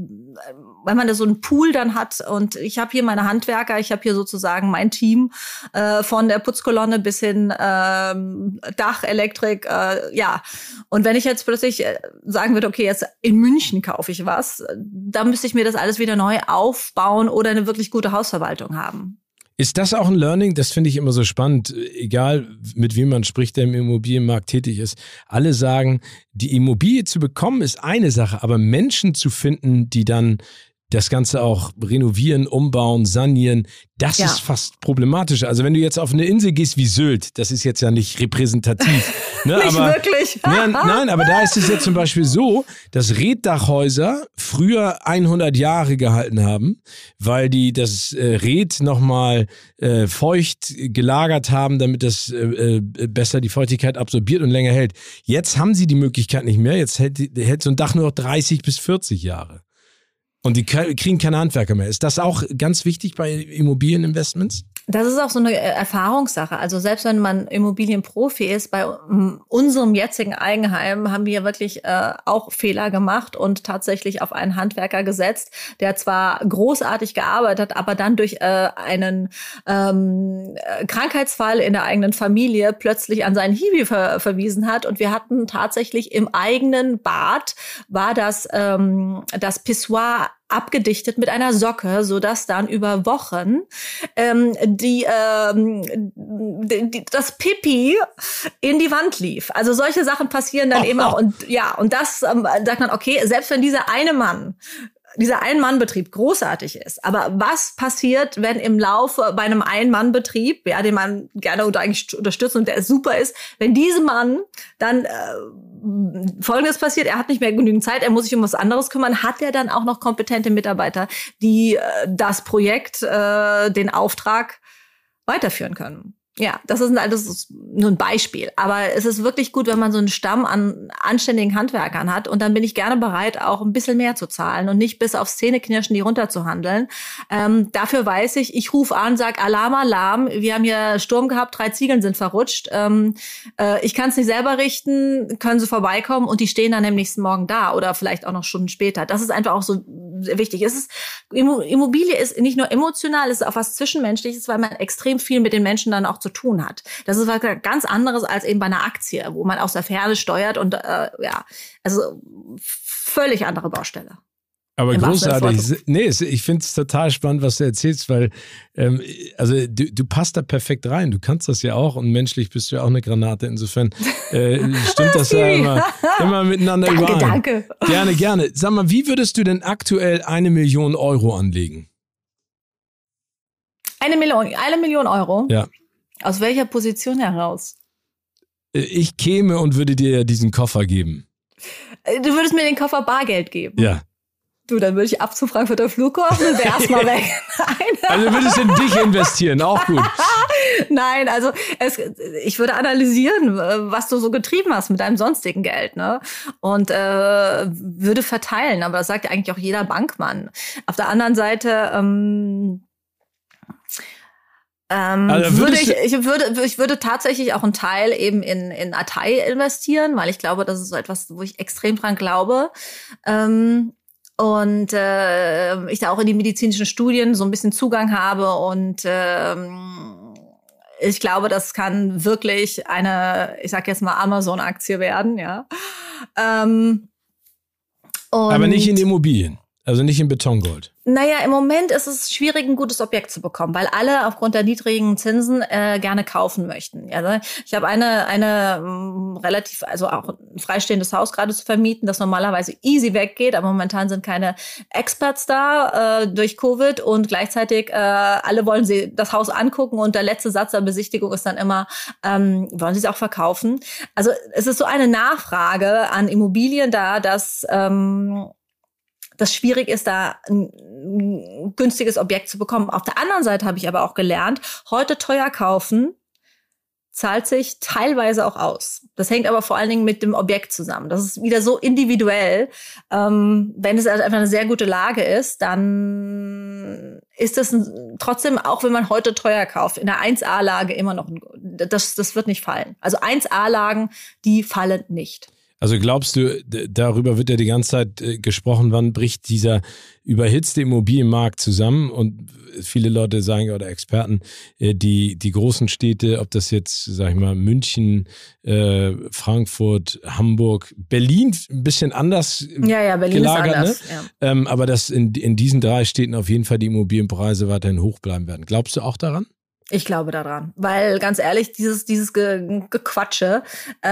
wenn man da so einen Pool dann hat und ich habe hier meine Handwerker, ich habe hier sozusagen mein Team äh, von der Putzkolonne bis hin ähm, Dach, Elektrik, äh, ja. Und wenn ich jetzt plötzlich äh, sagen würde, okay, jetzt in München kaufe ich was, dann müsste ich mir das alles wieder neu aufbauen oder eine wirklich gute Hausverwaltung haben. Ist das auch ein Learning? Das finde ich immer so spannend. Egal, mit wem man spricht, der im Immobilienmarkt tätig ist. Alle sagen, die Immobilie zu bekommen ist eine Sache, aber Menschen zu finden, die dann das Ganze auch renovieren, umbauen, sanieren, das ja. ist fast problematisch. Also wenn du jetzt auf eine Insel gehst wie Sylt, das ist jetzt ja nicht repräsentativ. [laughs] Ne, nicht aber, wirklich. [laughs] nein, nein, aber da ist es jetzt zum Beispiel so, dass Reddachhäuser früher 100 Jahre gehalten haben, weil die das äh, Red nochmal äh, feucht gelagert haben, damit das äh, äh, besser die Feuchtigkeit absorbiert und länger hält. Jetzt haben sie die Möglichkeit nicht mehr. Jetzt hält, hält so ein Dach nur noch 30 bis 40 Jahre. Und die kriegen keine Handwerker mehr. Ist das auch ganz wichtig bei Immobilieninvestments? Das ist auch so eine äh, Erfahrungssache. Also selbst wenn man Immobilienprofi ist, bei unserem jetzigen Eigenheim haben wir wirklich äh, auch Fehler gemacht und tatsächlich auf einen Handwerker gesetzt, der zwar großartig gearbeitet hat, aber dann durch äh, einen ähm, Krankheitsfall in der eigenen Familie plötzlich an seinen Hiwi ver verwiesen hat. Und wir hatten tatsächlich im eigenen Bad war das ähm, das Pissoir abgedichtet mit einer Socke, so dass dann über Wochen ähm, die, ähm, die, das Pipi in die Wand lief. Also solche Sachen passieren dann eben auch und ja und das ähm, sagt man okay, selbst wenn dieser eine Mann dieser Ein-Mann-Betrieb großartig ist. Aber was passiert, wenn im Laufe bei einem Ein-Mann-Betrieb, ja, den man gerne unterstützt und der super ist, wenn diesem Mann dann äh, Folgendes passiert, er hat nicht mehr genügend Zeit, er muss sich um was anderes kümmern, hat er dann auch noch kompetente Mitarbeiter, die äh, das Projekt, äh, den Auftrag weiterführen können. Ja, das ist, ist nur ein Beispiel. Aber es ist wirklich gut, wenn man so einen Stamm an anständigen Handwerkern hat. Und dann bin ich gerne bereit, auch ein bisschen mehr zu zahlen und nicht bis aufs Zähneknirschen die runterzuhandeln. Ähm, dafür weiß ich, ich rufe an, sag Alarm, Alarm. Wir haben hier Sturm gehabt, drei Ziegeln sind verrutscht. Ähm, äh, ich kann es nicht selber richten, können Sie vorbeikommen und die stehen dann am nächsten Morgen da oder vielleicht auch noch Stunden später. Das ist einfach auch so wichtig. Es ist, Immobilie ist nicht nur emotional, es ist auch was Zwischenmenschliches, weil man extrem viel mit den Menschen dann auch zu tun hat. Das ist was ganz anderes als eben bei einer Aktie, wo man aus der Ferne steuert und äh, ja, also völlig andere Baustelle. Aber großartig. Nee, ich finde es total spannend, was du erzählst, weil ähm, also du, du passt da perfekt rein. Du kannst das ja auch und menschlich bist du ja auch eine Granate. Insofern äh, [laughs] stimmt das ja immer, immer miteinander danke, überein. Danke. Gerne, gerne. Sag mal, wie würdest du denn aktuell eine Million Euro anlegen? Eine Million, eine Million Euro? Ja. Aus welcher Position heraus? Äh, ich käme und würde dir diesen Koffer geben. Äh, du würdest mir den Koffer Bargeld geben? Ja. Du, dann würde ich ab zu Frankfurter Flughafen und wäre [laughs] erstmal weg. Nein. Also würdest du in dich investieren, auch gut. [laughs] Nein, also es, ich würde analysieren, was du so getrieben hast mit deinem sonstigen Geld, ne? Und äh, würde verteilen. Aber das sagt ja eigentlich auch jeder Bankmann. Auf der anderen Seite ähm, ähm, also würde ich, ich würde, ich würde tatsächlich auch einen Teil eben in, in Atei investieren, weil ich glaube, das ist so etwas, wo ich extrem dran glaube. Ähm, und äh, ich da auch in die medizinischen Studien so ein bisschen Zugang habe und ähm, ich glaube, das kann wirklich eine, ich sag jetzt mal Amazon-Aktie werden, ja. Ähm, Aber nicht in Immobilien. Also nicht in Betongold. Naja, im Moment ist es schwierig, ein gutes Objekt zu bekommen, weil alle aufgrund der niedrigen Zinsen äh, gerne kaufen möchten. Also ich habe eine, eine m, mm, relativ, also auch ein freistehendes Haus gerade zu vermieten, das normalerweise easy weggeht, aber momentan sind keine Experts da äh, durch Covid und gleichzeitig äh, alle wollen sie das Haus angucken und der letzte Satz der Besichtigung ist dann immer, ähm, wollen sie es auch verkaufen? Also es ist so eine Nachfrage an Immobilien da, dass ähm, das schwierig ist, da ein günstiges Objekt zu bekommen. Auf der anderen Seite habe ich aber auch gelernt, heute teuer kaufen zahlt sich teilweise auch aus. Das hängt aber vor allen Dingen mit dem Objekt zusammen. Das ist wieder so individuell. Ähm, wenn es also einfach eine sehr gute Lage ist, dann ist das ein, trotzdem, auch wenn man heute teuer kauft, in der 1A-Lage immer noch, ein, das, das wird nicht fallen. Also 1A-Lagen, die fallen nicht. Also glaubst du, darüber wird ja die ganze Zeit äh, gesprochen, wann bricht dieser überhitzte Immobilienmarkt zusammen? Und viele Leute sagen oder Experten, äh, die, die großen Städte, ob das jetzt, sag ich mal, München, äh, Frankfurt, Hamburg, Berlin, ein bisschen anders ja, ja, Berlin gelagert, ist anders, ne? Ja. Ähm, aber dass in, in diesen drei Städten auf jeden Fall die Immobilienpreise weiterhin hoch bleiben werden. Glaubst du auch daran? Ich glaube daran, weil ganz ehrlich, dieses dieses Ge Gequatsche äh,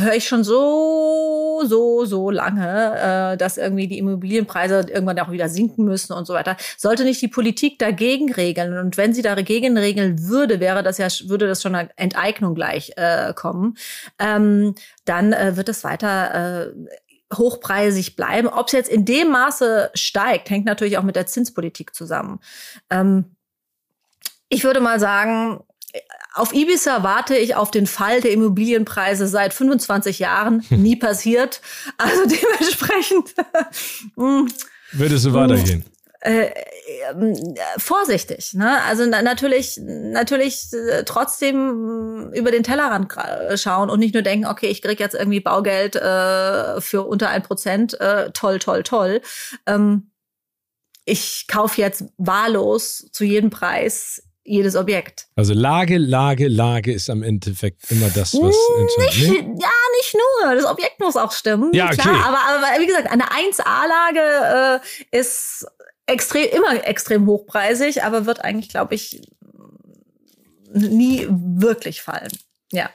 höre ich schon so so so lange, äh, dass irgendwie die Immobilienpreise irgendwann auch wieder sinken müssen und so weiter. Sollte nicht die Politik dagegen regeln und wenn sie dagegen regeln würde, wäre das ja würde das schon eine Enteignung gleich äh, kommen. Ähm, dann äh, wird es weiter äh, hochpreisig bleiben. Ob es jetzt in dem Maße steigt, hängt natürlich auch mit der Zinspolitik zusammen. Ähm, ich würde mal sagen, auf Ibiza warte ich auf den Fall der Immobilienpreise seit 25 Jahren. Hm. Nie passiert. Also dementsprechend. Hm. Würdest du weitergehen? Äh, äh, vorsichtig, ne? Also na, natürlich, natürlich äh, trotzdem über den Tellerrand schauen und nicht nur denken, okay, ich krieg jetzt irgendwie Baugeld äh, für unter ein Prozent, äh, toll, toll, toll. Ähm, ich kaufe jetzt wahllos zu jedem Preis jedes Objekt. Also Lage, Lage, Lage ist am Endeffekt immer das, was entscheidet. Nee? Ja, nicht nur. Das Objekt muss auch stimmen. Ja, okay. Klar, aber, aber wie gesagt, eine 1A-Lage äh, ist extrem, immer extrem hochpreisig, aber wird eigentlich, glaube ich, nie wirklich fallen. Ja.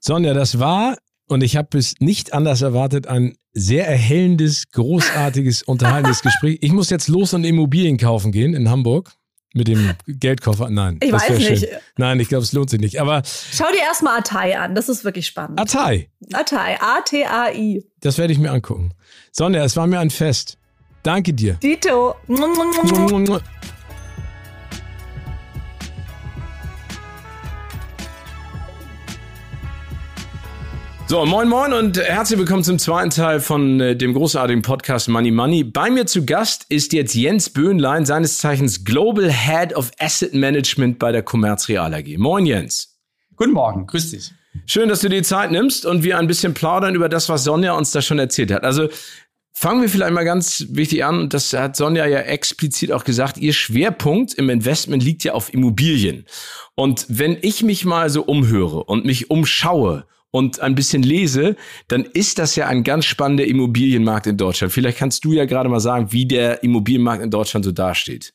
Sonja, das war, und ich habe es nicht anders erwartet, ein sehr erhellendes, großartiges, [laughs] unterhaltendes Gespräch. Ich muss jetzt los und Immobilien kaufen gehen in Hamburg. Mit dem Geldkoffer? Nein. Ich weiß nicht. Schön. Nein, ich glaube, es lohnt sich nicht. Aber Schau dir erstmal Atai an. Das ist wirklich spannend. Atai? Atai. A-T-A-I. Das werde ich mir angucken. Sonja, es war mir ein Fest. Danke dir. Dito. So, moin moin und herzlich willkommen zum zweiten Teil von äh, dem großartigen Podcast Money Money. Bei mir zu Gast ist jetzt Jens Böhnlein, seines Zeichens Global Head of Asset Management bei der Commerz Real AG. Moin Jens. Guten Morgen, grüß dich. Schön, dass du dir Zeit nimmst und wir ein bisschen plaudern über das, was Sonja uns da schon erzählt hat. Also fangen wir vielleicht mal ganz wichtig an. Das hat Sonja ja explizit auch gesagt. Ihr Schwerpunkt im Investment liegt ja auf Immobilien. Und wenn ich mich mal so umhöre und mich umschaue und ein bisschen lese, dann ist das ja ein ganz spannender Immobilienmarkt in Deutschland. Vielleicht kannst du ja gerade mal sagen, wie der Immobilienmarkt in Deutschland so dasteht.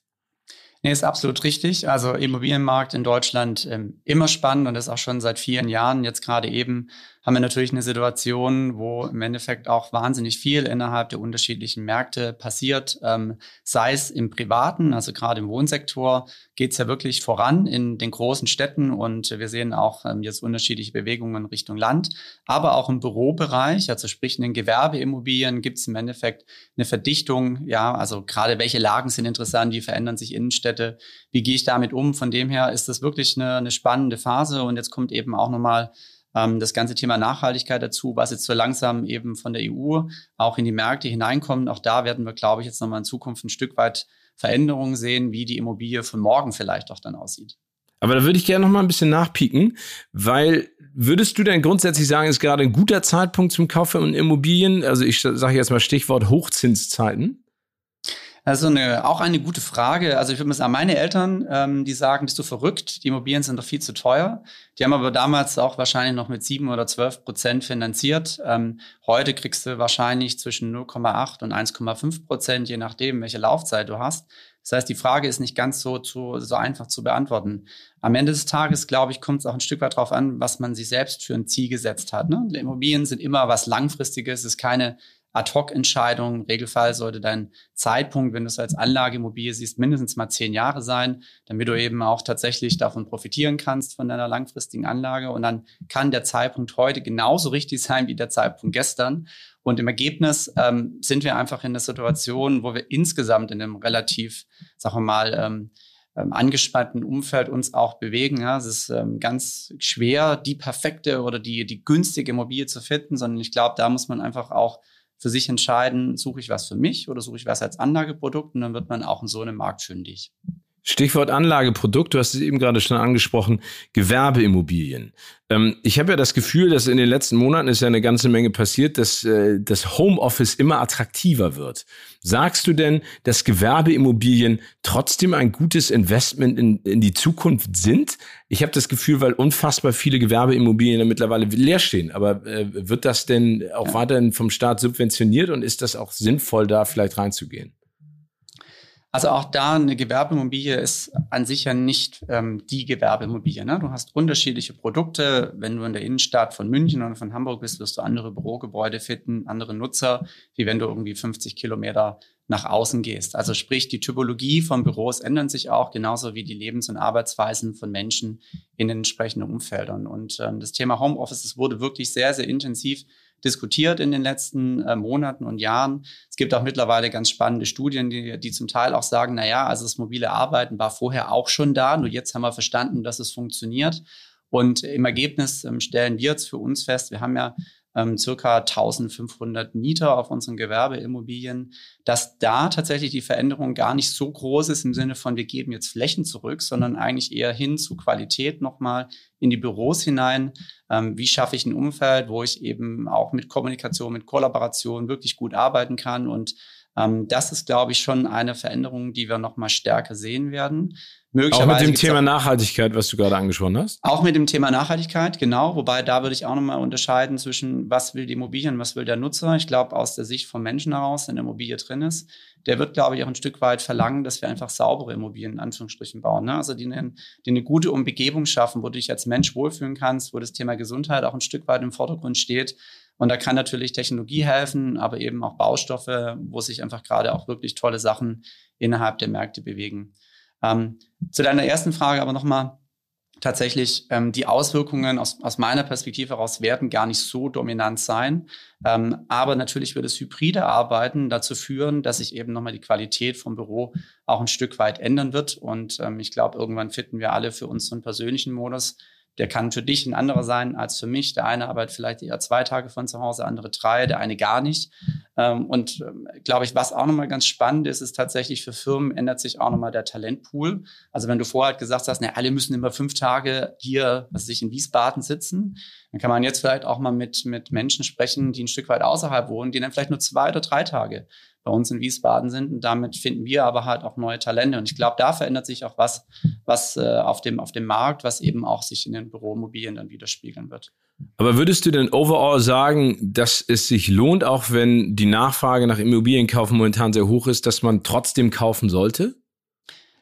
Nee, ist absolut richtig. Also Immobilienmarkt in Deutschland ähm, immer spannend und ist auch schon seit vielen Jahren. Jetzt gerade eben haben wir natürlich eine Situation, wo im Endeffekt auch wahnsinnig viel innerhalb der unterschiedlichen Märkte passiert, ähm, sei es im Privaten, also gerade im Wohnsektor geht es ja wirklich voran in den großen Städten und wir sehen auch ähm, jetzt unterschiedliche Bewegungen Richtung Land, aber auch im Bürobereich, also sprich in den Gewerbeimmobilien gibt es im Endeffekt eine Verdichtung, ja, also gerade welche Lagen sind interessant, wie verändern sich Innenstädte, wie gehe ich damit um, von dem her ist das wirklich eine, eine spannende Phase und jetzt kommt eben auch nochmal ähm, das ganze Thema Nachhaltigkeit dazu, was jetzt so langsam eben von der EU auch in die Märkte hineinkommt. Auch da werden wir, glaube ich, jetzt nochmal in Zukunft ein Stück weit Veränderungen sehen, wie die Immobilie von morgen vielleicht auch dann aussieht. Aber da würde ich gerne noch mal ein bisschen nachpieken, weil würdest du denn grundsätzlich sagen, ist gerade ein guter Zeitpunkt zum Kauf von Immobilien? Also ich sage jetzt mal Stichwort Hochzinszeiten. Also eine, auch eine gute Frage. Also ich würde mal sagen, meine Eltern, ähm, die sagen, bist du verrückt? Die Immobilien sind doch viel zu teuer. Die haben aber damals auch wahrscheinlich noch mit sieben oder zwölf Prozent finanziert. Ähm, heute kriegst du wahrscheinlich zwischen 0,8 und 1,5 Prozent, je nachdem, welche Laufzeit du hast. Das heißt, die Frage ist nicht ganz so, zu, so einfach zu beantworten. Am Ende des Tages, glaube ich, kommt es auch ein Stück weit darauf an, was man sich selbst für ein Ziel gesetzt hat. Ne? Immobilien sind immer was Langfristiges, es ist keine Ad-Hoc-Entscheidung. Im Regelfall sollte dein Zeitpunkt, wenn du es als Anlageimmobilie siehst, mindestens mal zehn Jahre sein, damit du eben auch tatsächlich davon profitieren kannst von deiner langfristigen Anlage. Und dann kann der Zeitpunkt heute genauso richtig [laughs] sein wie der Zeitpunkt gestern. Und im Ergebnis ähm, sind wir einfach in der Situation, wo wir insgesamt in einem relativ, sagen wir mal, ähm, ähm, angespannten Umfeld uns auch bewegen. Ja, es ist ähm, ganz schwer, die perfekte oder die, die günstige Immobilie zu finden, sondern ich glaube, da muss man einfach auch für sich entscheiden, suche ich was für mich oder suche ich was als Anlageprodukt und dann wird man auch in so einem Markt fündig. Stichwort Anlageprodukt, du hast es eben gerade schon angesprochen, Gewerbeimmobilien. Ähm, ich habe ja das Gefühl, dass in den letzten Monaten ist ja eine ganze Menge passiert, dass äh, das Homeoffice immer attraktiver wird. Sagst du denn, dass Gewerbeimmobilien trotzdem ein gutes Investment in, in die Zukunft sind? Ich habe das Gefühl, weil unfassbar viele Gewerbeimmobilien mittlerweile leer stehen. Aber äh, wird das denn auch weiterhin vom Staat subventioniert und ist das auch sinnvoll, da vielleicht reinzugehen? Also auch da eine Gewerbeimmobilie ist an sich ja nicht ähm, die Gewerbeimmobilie. Ne? Du hast unterschiedliche Produkte. Wenn du in der Innenstadt von München oder von Hamburg bist, wirst du andere Bürogebäude finden, andere Nutzer, wie wenn du irgendwie 50 Kilometer nach außen gehst. Also sprich, die Typologie von Büros ändern sich auch, genauso wie die Lebens- und Arbeitsweisen von Menschen in den entsprechenden Umfeldern. Und ähm, das Thema Homeoffice, das wurde wirklich sehr, sehr intensiv diskutiert in den letzten äh, Monaten und Jahren. Es gibt auch mittlerweile ganz spannende Studien, die, die zum Teil auch sagen, na ja, also das mobile Arbeiten war vorher auch schon da, nur jetzt haben wir verstanden, dass es funktioniert. Und im Ergebnis ähm, stellen wir jetzt für uns fest, wir haben ja ähm, circa 1500 Mieter auf unseren Gewerbeimmobilien, dass da tatsächlich die Veränderung gar nicht so groß ist im Sinne von, wir geben jetzt Flächen zurück, sondern eigentlich eher hin zu Qualität nochmal in die Büros hinein. Ähm, wie schaffe ich ein Umfeld, wo ich eben auch mit Kommunikation, mit Kollaboration wirklich gut arbeiten kann und das ist, glaube ich, schon eine Veränderung, die wir noch mal stärker sehen werden. Möglicherweise auch mit dem Thema Nachhaltigkeit, was du gerade angesprochen hast? Auch mit dem Thema Nachhaltigkeit, genau. Wobei da würde ich auch nochmal unterscheiden zwischen, was will die Immobilie und was will der Nutzer. Ich glaube, aus der Sicht vom Menschen heraus, wenn eine Immobilie drin ist, der wird, glaube ich, auch ein Stück weit verlangen, dass wir einfach saubere Immobilien in Anführungsstrichen bauen. Ne? Also die eine, die eine gute Umgebung schaffen, wo du dich als Mensch wohlfühlen kannst, wo das Thema Gesundheit auch ein Stück weit im Vordergrund steht. Und da kann natürlich Technologie helfen, aber eben auch Baustoffe, wo sich einfach gerade auch wirklich tolle Sachen innerhalb der Märkte bewegen. Ähm, zu deiner ersten Frage aber nochmal. Tatsächlich, ähm, die Auswirkungen aus, aus meiner Perspektive heraus werden gar nicht so dominant sein. Ähm, aber natürlich wird das hybride Arbeiten dazu führen, dass sich eben nochmal die Qualität vom Büro auch ein Stück weit ändern wird. Und ähm, ich glaube, irgendwann finden wir alle für uns so einen persönlichen Modus, der kann für dich ein anderer sein als für mich. Der eine arbeitet vielleicht eher zwei Tage von zu Hause, andere drei, der eine gar nicht. Ähm, und ähm, glaube ich, was auch nochmal ganz spannend ist, ist tatsächlich für Firmen ändert sich auch nochmal der Talentpool. Also wenn du vorher halt gesagt hast, ne, alle müssen immer fünf Tage hier, was sich in Wiesbaden sitzen, dann kann man jetzt vielleicht auch mal mit, mit Menschen sprechen, die ein Stück weit außerhalb wohnen, die dann vielleicht nur zwei oder drei Tage bei uns in Wiesbaden sind. Und damit finden wir aber halt auch neue Talente. Und ich glaube, da verändert sich auch was, was äh, auf, dem, auf dem Markt, was eben auch sich in den Büromobilien dann widerspiegeln wird. Aber würdest du denn overall sagen, dass es sich lohnt, auch wenn die Nachfrage nach Immobilienkauf momentan sehr hoch ist, dass man trotzdem kaufen sollte?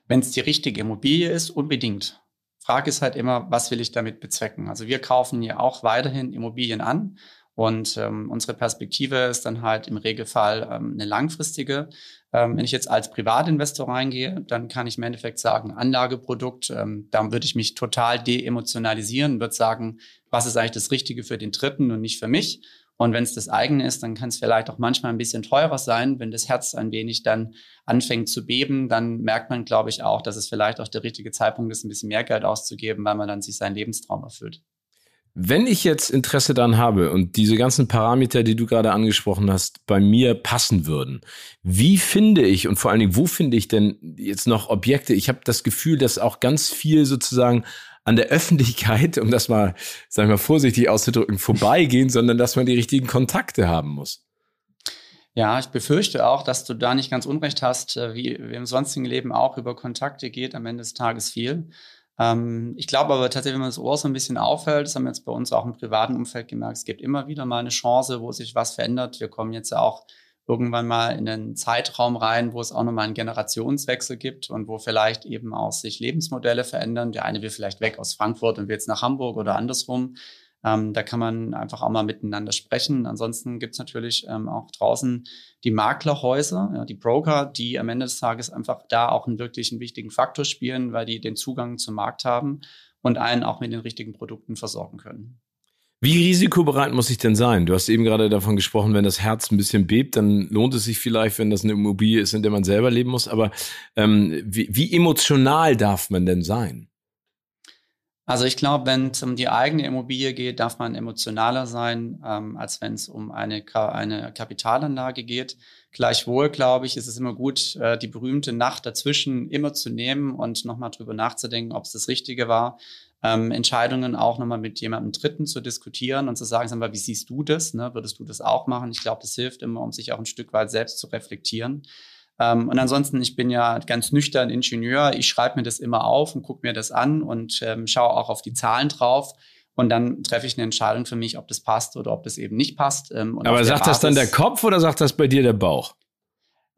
Wenn es die richtige Immobilie ist, unbedingt. Frage ist halt immer, was will ich damit bezwecken? Also wir kaufen ja auch weiterhin Immobilien an und ähm, unsere Perspektive ist dann halt im Regelfall ähm, eine langfristige. Ähm, wenn ich jetzt als Privatinvestor reingehe, dann kann ich im Endeffekt sagen, Anlageprodukt, ähm, da würde ich mich total deemotionalisieren, würde sagen, was ist eigentlich das Richtige für den Dritten und nicht für mich. Und wenn es das eigene ist, dann kann es vielleicht auch manchmal ein bisschen teurer sein. Wenn das Herz ein wenig dann anfängt zu beben, dann merkt man, glaube ich, auch, dass es vielleicht auch der richtige Zeitpunkt ist, ein bisschen mehr Geld auszugeben, weil man dann sich seinen Lebenstraum erfüllt. Wenn ich jetzt Interesse daran habe und diese ganzen Parameter, die du gerade angesprochen hast, bei mir passen würden, wie finde ich und vor allen Dingen, wo finde ich denn jetzt noch Objekte? Ich habe das Gefühl, dass auch ganz viel sozusagen an der Öffentlichkeit, um das mal, sagen wir mal vorsichtig auszudrücken, vorbeigehen, sondern dass man die richtigen Kontakte haben muss. Ja, ich befürchte auch, dass du da nicht ganz unrecht hast, äh, wie im sonstigen Leben auch über Kontakte geht am Ende des Tages viel. Ähm, ich glaube aber tatsächlich, wenn man das Ohr so ein bisschen aufhält, das haben wir jetzt bei uns auch im privaten Umfeld gemerkt, es gibt immer wieder mal eine Chance, wo sich was verändert. Wir kommen jetzt ja auch irgendwann mal in einen Zeitraum rein, wo es auch nochmal einen Generationswechsel gibt und wo vielleicht eben auch sich Lebensmodelle verändern. Der eine will vielleicht weg aus Frankfurt und will jetzt nach Hamburg oder andersrum. Ähm, da kann man einfach auch mal miteinander sprechen. Ansonsten gibt es natürlich ähm, auch draußen die Maklerhäuser, ja, die Broker, die am Ende des Tages einfach da auch einen wirklich einen wichtigen Faktor spielen, weil die den Zugang zum Markt haben und einen auch mit den richtigen Produkten versorgen können. Wie risikobereit muss ich denn sein? Du hast eben gerade davon gesprochen, wenn das Herz ein bisschen bebt, dann lohnt es sich vielleicht, wenn das eine Immobilie ist, in der man selber leben muss. Aber ähm, wie, wie emotional darf man denn sein? Also ich glaube, wenn es um die eigene Immobilie geht, darf man emotionaler sein, ähm, als wenn es um eine, eine Kapitalanlage geht. Gleichwohl, glaube ich, ist es immer gut, äh, die berühmte Nacht dazwischen immer zu nehmen und nochmal drüber nachzudenken, ob es das Richtige war. Ähm, Entscheidungen auch nochmal mit jemandem Dritten zu diskutieren und zu sagen, sag mal, wie siehst du das? Ne? Würdest du das auch machen? Ich glaube, das hilft immer, um sich auch ein Stück weit selbst zu reflektieren. Ähm, und ansonsten, ich bin ja ganz nüchtern Ingenieur. Ich schreibe mir das immer auf und gucke mir das an und ähm, schaue auch auf die Zahlen drauf. Und dann treffe ich eine Entscheidung für mich, ob das passt oder ob das eben nicht passt. Ähm, Aber sagt Basis, das dann der Kopf oder sagt das bei dir der Bauch?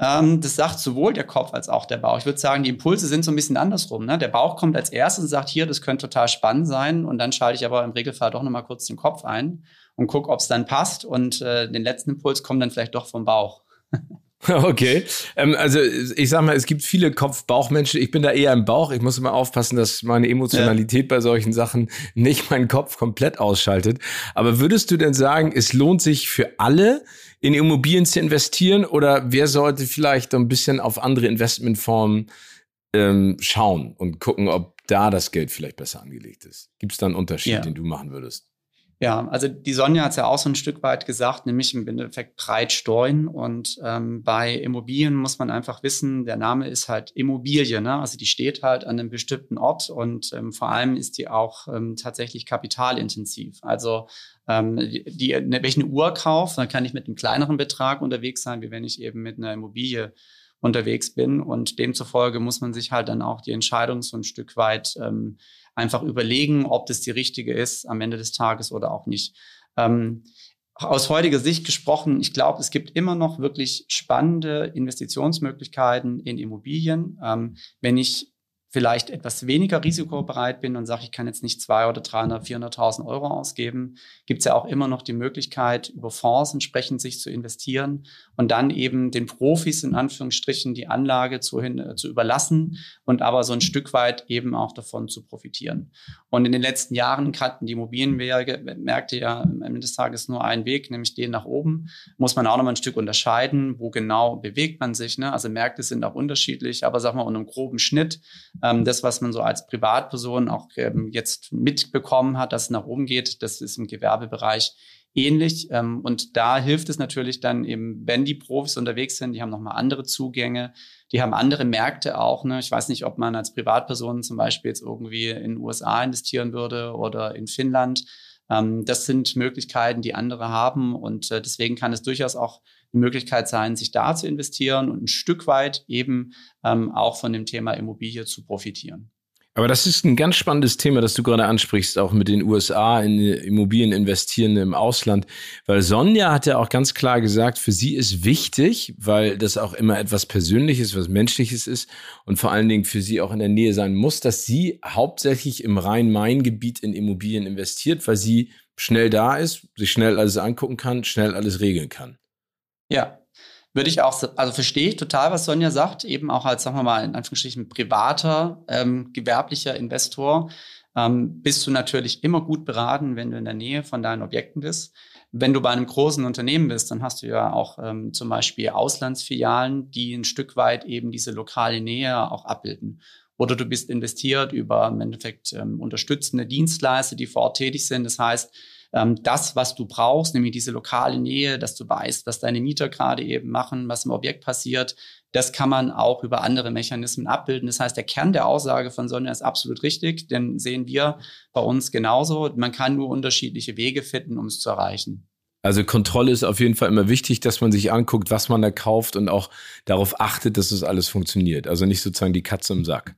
Ähm, das sagt sowohl der Kopf als auch der Bauch. Ich würde sagen, die Impulse sind so ein bisschen andersrum. Ne? Der Bauch kommt als erstes und sagt, hier, das könnte total spannend sein. Und dann schalte ich aber im Regelfall doch nochmal kurz den Kopf ein und gucke, ob es dann passt. Und äh, den letzten Impuls kommt dann vielleicht doch vom Bauch. [laughs] [laughs] Okay. Ähm, also ich sag mal, es gibt viele Kopf-Bauch-Menschen. Ich bin da eher im Bauch. Ich muss immer aufpassen, dass meine Emotionalität ja. bei solchen Sachen nicht meinen Kopf komplett ausschaltet. Aber würdest du denn sagen, es lohnt sich für alle, in Immobilien zu investieren? Oder wer sollte vielleicht ein bisschen auf andere Investmentformen ähm, schauen und gucken, ob da das Geld vielleicht besser angelegt ist? Gibt es da einen Unterschied, ja. den du machen würdest? Ja, also die Sonja hat es ja auch so ein Stück weit gesagt, nämlich im Endeffekt breit streuen. Und ähm, bei Immobilien muss man einfach wissen, der Name ist halt Immobilie, ne? Also die steht halt an einem bestimmten Ort und ähm, vor allem ist die auch ähm, tatsächlich kapitalintensiv. Also ähm, die, die, wenn ich eine Uhr kaufe, dann kann ich mit einem kleineren Betrag unterwegs sein, wie wenn ich eben mit einer Immobilie unterwegs bin. Und demzufolge muss man sich halt dann auch die Entscheidung so ein Stück weit ähm, einfach überlegen, ob das die richtige ist am Ende des Tages oder auch nicht. Ähm, aus heutiger Sicht gesprochen, ich glaube, es gibt immer noch wirklich spannende Investitionsmöglichkeiten in Immobilien. Ähm, wenn ich vielleicht etwas weniger risikobereit bin und sage, ich kann jetzt nicht zwei oder 300, 400.000 Euro ausgeben, gibt es ja auch immer noch die Möglichkeit, über Fonds entsprechend sich zu investieren und dann eben den Profis in Anführungsstrichen die Anlage zu, hin, äh, zu überlassen und aber so ein Stück weit eben auch davon zu profitieren. Und in den letzten Jahren kannten die Immobilienmärkte ja am Ende des Tages nur einen Weg, nämlich den nach oben. Muss man auch noch mal ein Stück unterscheiden, wo genau bewegt man sich. Ne? Also Märkte sind auch unterschiedlich, aber sag mal, unter einem groben Schnitt Ähm, das, was man so als Privatperson auch ähm, jetzt mitbekommen hat, dass es nach oben geht, das ist im Gewerbebereich ähnlich. Ähm, und da hilft es natürlich dann eben, wenn die Profis unterwegs sind, die haben nochmal andere Zugänge, die haben andere Märkte auch. Ne? Ich weiß nicht, ob man als Privatperson zum Beispiel jetzt irgendwie in den USA investieren würde oder in Finnland. Ähm, das sind Möglichkeiten, die andere haben. Und äh, deswegen kann es durchaus auch eine Möglichkeit sein, sich da zu investieren und ein Stück weit eben ähm, auch von dem Thema Immobilie zu profitieren. Aber das ist ein ganz spannendes Thema, das du gerade ansprichst, auch mit den USA in Immobilien investieren im Ausland. Weil Sonja hat ja auch ganz klar gesagt, für sie ist wichtig, weil das auch immer etwas Persönliches, was Menschliches ist und vor allen Dingen für sie auch in der Nähe sein muss, dass sie hauptsächlich im Rhein-Main-Gebiet in Immobilien investiert, weil sie schnell da ist, sich schnell alles angucken kann, schnell alles regeln kann. Ja, würde ich auch, also verstehe ich total, was Sonja sagt, eben auch als, sagen wir mal, in Anführungsstrichen privater, ähm, gewerblicher Investor, ähm, bist du natürlich immer gut beraten, wenn du in der Nähe von deinen Objekten bist. Wenn du bei einem großen Unternehmen bist, dann hast du ja auch ähm, zum Beispiel Auslandsfilialen, die ein Stück weit eben diese lokale Nähe auch abbilden. Oder du bist investiert über im Endeffekt ähm, unterstützende Dienstleister, die vor Ort tätig sind. Das heißt, ähm, das, was du brauchst, nämlich diese lokale Nähe, dass du weißt, was deine Mieter gerade eben machen, was im Objekt passiert, das kann man auch über andere Mechanismen abbilden. Das heißt, der Kern der Aussage von Sonja ist absolut richtig, denn sehen wir bei uns genauso. Man kann nur unterschiedliche Wege finden, um es zu erreichen. Also Kontrolle ist auf jeden Fall immer wichtig, dass man sich anguckt, was man da kauft und auch darauf achtet, dass das alles funktioniert. Also nicht sozusagen die Katze im Sack.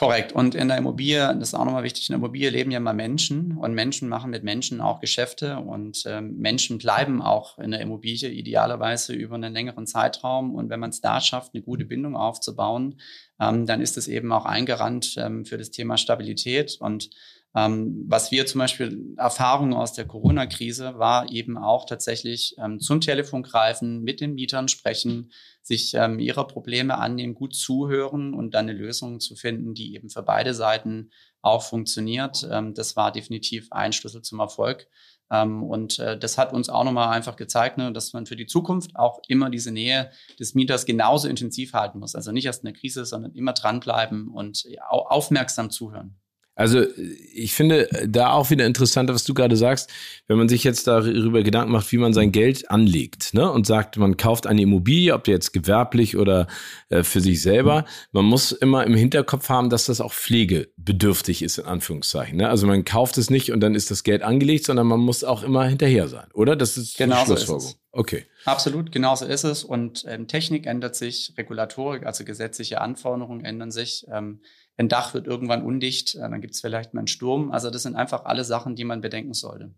Korrekt. Und in der Immobilie, das ist auch nochmal wichtig, in der Immobilie leben ja immer Menschen und Menschen machen mit Menschen auch Geschäfte und ähm, Menschen bleiben auch in der Immobilie idealerweise über einen längeren Zeitraum. Und wenn man es da schafft, eine gute Bindung aufzubauen, ähm, dann ist es eben auch eingerannt ähm, für das Thema Stabilität und ähm, was wir zum Beispiel Erfahrungen aus der Corona-Krise war eben auch tatsächlich ähm, zum Telefon greifen, mit den Mietern sprechen, sich ähm, ihrer Probleme annehmen, gut zuhören und dann eine Lösung zu finden, die eben für beide Seiten auch funktioniert. Ähm, das war definitiv ein Schlüssel zum Erfolg. Ähm, und äh, das hat uns auch nochmal einfach gezeigt, ne, dass man für die Zukunft auch immer diese Nähe des Mieters genauso intensiv halten muss. Also nicht erst in der Krise, sondern immer dranbleiben und ja, aufmerksam zuhören. Also ich finde da auch wieder interessant, was du gerade sagst, wenn man sich jetzt darüber Gedanken macht, wie man sein Geld anlegt ne? und sagt, man kauft eine Immobilie, ob jetzt gewerblich oder äh, für sich selber, man muss immer im Hinterkopf haben, dass das auch pflegebedürftig ist, in Anführungszeichen. Ne? Also man kauft es nicht und dann ist das Geld angelegt, sondern man muss auch immer hinterher sein, oder? Das ist genau die Schlussfolgerung. Okay. Absolut, genauso ist es. Und ähm, Technik ändert sich, Regulatorik, also gesetzliche Anforderungen ändern sich. Ähm, ein Dach wird irgendwann undicht, äh, dann gibt es vielleicht mal einen Sturm. Also das sind einfach alle Sachen, die man bedenken sollte.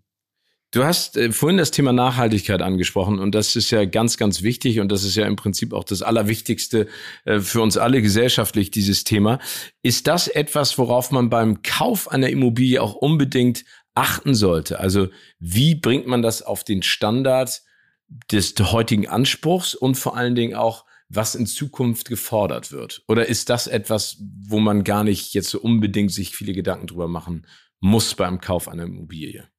Du hast äh, vorhin das Thema Nachhaltigkeit angesprochen und das ist ja ganz, ganz wichtig und das ist ja im Prinzip auch das Allerwichtigste äh, für uns alle gesellschaftlich, dieses Thema. Ist das etwas, worauf man beim Kauf einer Immobilie auch unbedingt achten sollte? Also wie bringt man das auf den Standard des heutigen Anspruchs und vor allen Dingen auch was in Zukunft gefordert wird? Oder ist das etwas, wo man gar nicht jetzt so unbedingt sich viele Gedanken drüber machen muss beim Kauf einer Immobilie?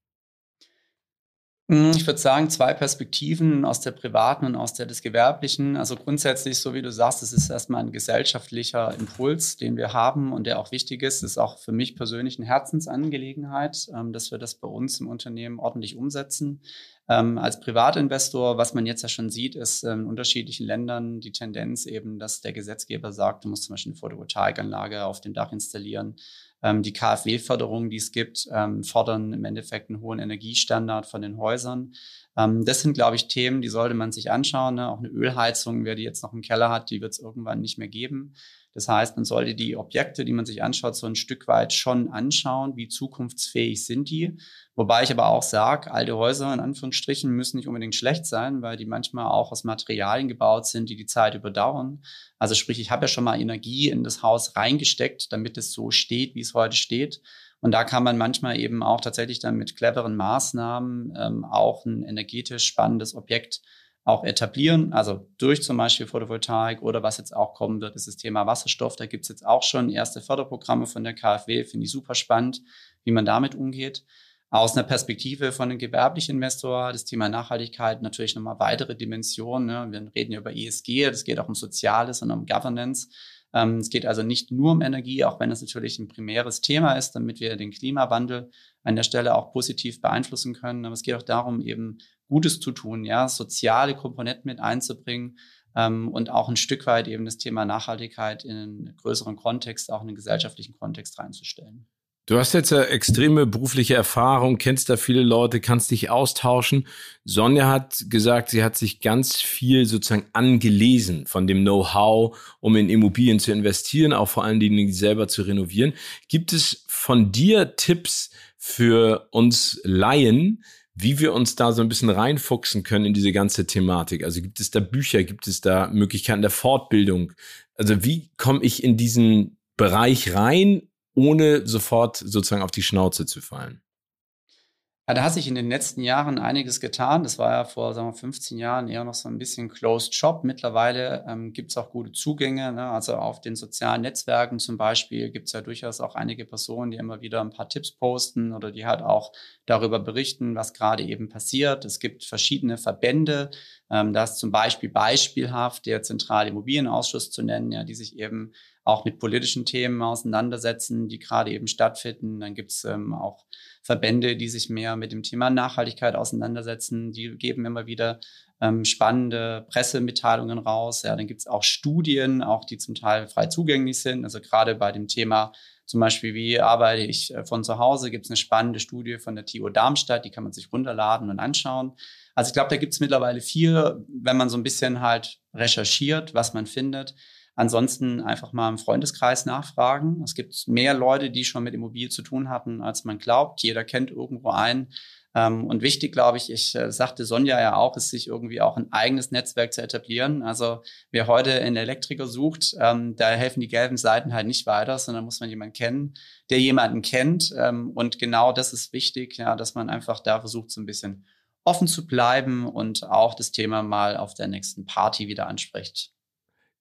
Hm, ich würde sagen, zwei Perspektiven aus der privaten und aus der des gewerblichen. Also grundsätzlich, so wie du sagst, es ist erstmal ein gesellschaftlicher Impuls, den wir haben und der auch wichtig ist. Das ist auch für mich persönlich eine Herzensangelegenheit, ähm, dass wir das bei uns im Unternehmen ordentlich umsetzen. Ähm, als Privatinvestor, was man jetzt ja schon sieht, ist in unterschiedlichen Ländern die Tendenz eben, dass der Gesetzgeber sagt, du musst zum Beispiel eine Photovoltaikanlage auf dem Dach installieren. Ähm, die KfW-Förderung, die es gibt, ähm, fordern im Endeffekt einen hohen Energiestandard von den Häusern. Ähm, das sind, glaube ich, Themen, die sollte man sich anschauen. Ne? Auch eine Ölheizung, wer die jetzt noch im Keller hat, die wird es irgendwann nicht mehr geben. Das heißt, man sollte die Objekte, die man sich anschaut, so ein Stück weit schon anschauen, wie zukunftsfähig sind die. Wobei ich aber auch sage, alte Häuser in Anführungsstrichen müssen nicht unbedingt schlecht sein, weil die manchmal auch aus Materialien gebaut sind, die die Zeit überdauern. Also sprich, ich habe ja schon mal Energie in das Haus reingesteckt, damit es so steht, wie es heute steht. Und da kann man manchmal eben auch tatsächlich dann mit cleveren Maßnahmen ähm, auch ein energetisch spannendes Objekt auch etablieren, also durch zum Beispiel Photovoltaik oder was jetzt auch kommen wird, ist das Thema Wasserstoff. Da gibt es jetzt auch schon erste Förderprogramme von der KfW, finde ich super spannend, wie man damit umgeht. Aus einer Perspektive von einem gewerblichen Investor, das Thema Nachhaltigkeit natürlich nochmal weitere Dimensionen. Ne? Wir reden ja über ESG, das geht auch um Soziales und um Governance. Ähm, es geht also nicht nur um Energie, auch wenn es natürlich ein primäres Thema ist, damit wir den Klimawandel an der Stelle auch positiv beeinflussen können. Aber es geht auch darum, eben Gutes zu tun, ja, soziale Komponenten mit einzubringen ähm, und auch ein Stück weit eben das Thema Nachhaltigkeit in einen größeren Kontext, auch in einen gesellschaftlichen Kontext reinzustellen. Du hast jetzt eine extreme berufliche Erfahrung, kennst da viele Leute, kannst dich austauschen. Sonja hat gesagt, sie hat sich ganz viel sozusagen angelesen von dem Know-how, um in Immobilien zu investieren, auch vor allen Dingen selber zu renovieren. Gibt es von dir Tipps für uns Laien, wie wir uns da so ein bisschen reinfuchsen können in diese ganze Thematik? Also gibt es da Bücher, gibt es da Möglichkeiten der Fortbildung? Also wie komme ich in diesen Bereich rein ohne sofort sozusagen auf die Schnauze zu fallen? Ja, da hat sich in den letzten Jahren einiges getan. Das war ja vor sagen wir, 15 Jahren eher noch so ein bisschen Closed Shop. Mittlerweile ähm, gibt es auch gute Zugänge. Ne? Also auf den sozialen Netzwerken zum Beispiel gibt es ja durchaus auch einige Personen, die immer wieder ein paar Tipps posten oder die halt auch darüber berichten, was gerade eben passiert. Es gibt verschiedene Verbände. Ähm, da zum Beispiel beispielhaft der Zentrale Immobilienausschuss zu nennen, ja, die sich eben auch mit politischen Themen auseinandersetzen, die gerade eben stattfinden. Dann gibt es ähm, auch Verbände, die sich mehr mit dem Thema Nachhaltigkeit auseinandersetzen. Die geben immer wieder ähm, spannende Pressemitteilungen raus. Ja, dann gibt es auch Studien, auch die zum Teil frei zugänglich sind. Also gerade bei dem Thema zum Beispiel, wie arbeite ich äh, von zu Hause, gibt es eine spannende Studie von der TU Darmstadt, die kann man sich runterladen und anschauen. Also ich glaube, da gibt es mittlerweile viel, wenn man so ein bisschen halt recherchiert, was man findet. Ansonsten einfach mal im Freundeskreis nachfragen. Es gibt mehr Leute, die schon mit Immobilie zu tun hatten, als man glaubt. Jeder kennt irgendwo einen. Ähm, und wichtig, glaube ich, ich äh, sagte Sonja ja auch, ist sich irgendwie auch ein eigenes Netzwerk zu etablieren. Also wer heute einen Elektriker sucht, ähm, da helfen die gelben Seiten halt nicht weiter, sondern muss man jemanden kennen, der jemanden kennt. Ähm, und genau das ist wichtig, ja, dass man einfach da versucht, so ein bisschen offen zu bleiben und auch das Thema mal auf der nächsten Party wieder anspricht.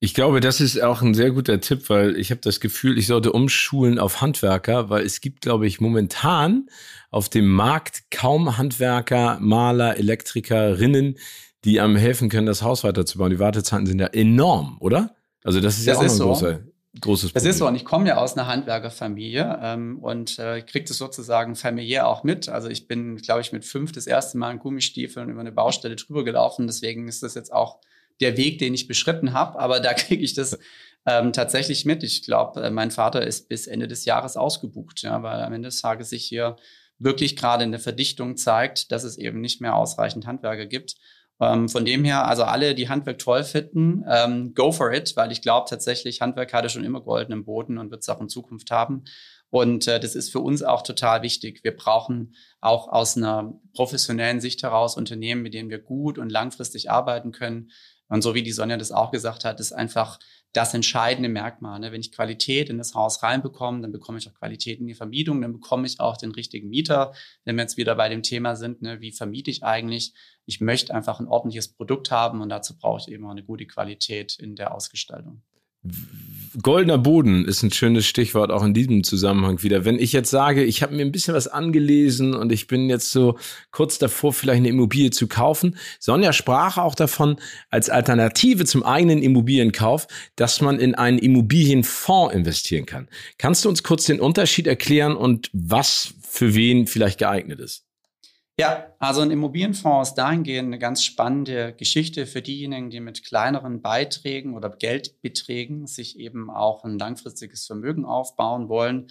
Ich glaube, das ist auch ein sehr guter Tipp, weil ich habe das Gefühl, ich sollte umschulen auf Handwerker, weil es gibt, glaube ich, momentan auf dem Markt kaum Handwerker, Maler, Elektrikerinnen, die einem helfen können, das Haus weiterzubauen. Die Wartezeiten sind ja enorm, oder? Also das ist das ja auch ist ein so. großer, großes Problem. Das ist so. Und ich komme ja aus einer Handwerkerfamilie ähm, und äh, kriege das sozusagen familiär auch mit. Also ich bin, glaube ich, mit fünf das erste Mal in Gummistiefeln über eine Baustelle drüber gelaufen. Deswegen ist das jetzt auch der Weg, den ich beschritten habe, aber da [laughs] kriege ich das ähm, tatsächlich mit. Ich glaube, äh, mein Vater ist bis Ende des Jahres ausgebucht, ja, weil am Ende des Tages sich hier wirklich gerade in der Verdichtung zeigt, dass es eben nicht mehr ausreichend Handwerker gibt. Ähm, von dem her, also alle, die Handwerk toll finden, ähm, go for it, weil ich glaube tatsächlich, Handwerk hatte schon immer goldenen Boden und wird es auch in Zukunft haben. Und äh, das ist für uns auch total wichtig. Wir brauchen auch aus einer professionellen Sicht heraus Unternehmen, mit denen wir gut und langfristig arbeiten können. Und so wie die Sonja das auch gesagt hat, ist einfach das entscheidende Merkmal. Ne? Wenn ich Qualität in das Haus reinbekomme, dann bekomme ich auch Qualität in die Vermietung, dann bekomme ich auch den richtigen Mieter. Wenn wir jetzt wieder bei dem Thema sind, ne, wie vermiete ich eigentlich? Ich möchte einfach ein ordentliches Produkt haben und dazu brauche ich eben auch eine gute Qualität in der Ausgestaltung. Goldener Boden ist ein schönes Stichwort auch in diesem Zusammenhang wieder. Wenn ich jetzt sage, ich habe mir ein bisschen was angelesen und ich bin jetzt so kurz davor, vielleicht eine Immobilie zu kaufen. Sonja sprach auch davon als Alternative zum eigenen Immobilienkauf, dass man in einen Immobilienfonds investieren kann. Kannst du uns kurz den Unterschied erklären und was für wen vielleicht geeignet ist? Ja, also ein Immobilienfonds ist dahingehend eine ganz spannende Geschichte für diejenigen, die mit kleineren Beiträgen oder Geldbeträgen sich eben auch ein langfristiges Vermögen aufbauen wollen.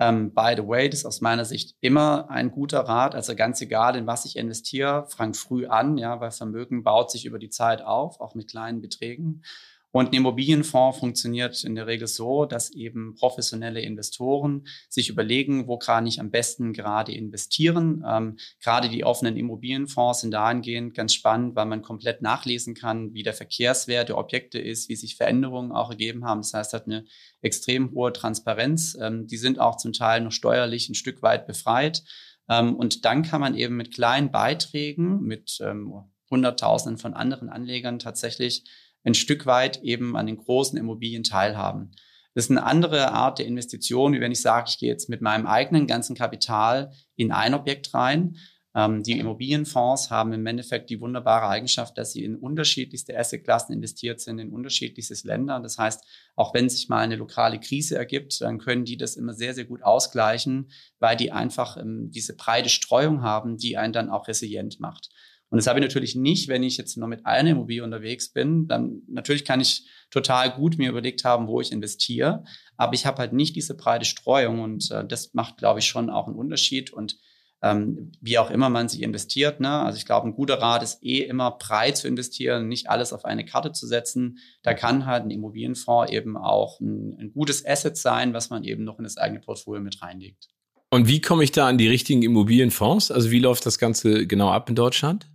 Ähm, by the way, das ist aus meiner Sicht immer ein guter Rat. Also ganz egal, in was ich investiere, fang früh an, ja, weil Vermögen baut sich über die Zeit auf, auch mit kleinen Beträgen. Und ein Immobilienfonds funktioniert in der Regel so, dass eben professionelle Investoren sich überlegen, wo kann ich am besten gerade investieren. Ähm, gerade die offenen Immobilienfonds sind dahingehend ganz spannend, weil man komplett nachlesen kann, wie der Verkehrswert der Objekte ist, wie sich Veränderungen auch ergeben haben. Das heißt, hat eine extrem hohe Transparenz. Ähm, die sind auch zum Teil noch steuerlich ein Stück weit befreit. Ähm, und dann kann man eben mit kleinen Beiträgen, mit ähm, Hunderttausenden von anderen Anlegern tatsächlich ein Stück weit eben an den großen Immobilien teilhaben. Das ist eine andere Art der Investition, wie wenn ich sage, ich gehe jetzt mit meinem eigenen ganzen Kapital in ein Objekt rein. Ähm, die Immobilienfonds haben im Endeffekt die wunderbare Eigenschaft, dass sie in unterschiedlichste Assetklassen investiert sind, in unterschiedlichste Länder. Das heißt, auch wenn sich mal eine lokale Krise ergibt, dann können die das immer sehr, sehr gut ausgleichen, weil die einfach ähm, diese breite Streuung haben, die einen dann auch resilient macht. Und das habe ich natürlich nicht, wenn ich jetzt nur mit einer Immobilie unterwegs bin. Dann natürlich kann ich total gut mir überlegt haben, wo ich investiere. Aber ich habe halt nicht diese breite Streuung und äh, das macht, glaube ich, schon auch einen Unterschied. Und ähm, wie auch immer man sich investiert. Ne? Also ich glaube, ein guter Rat ist eh immer breit zu investieren, nicht alles auf eine Karte zu setzen. Da kann halt ein Immobilienfonds eben auch ein, ein gutes Asset sein, was man eben noch in das eigene Portfolio mit reinlegt. Und wie komme ich da an die richtigen Immobilienfonds? Also wie läuft das Ganze genau ab in Deutschland?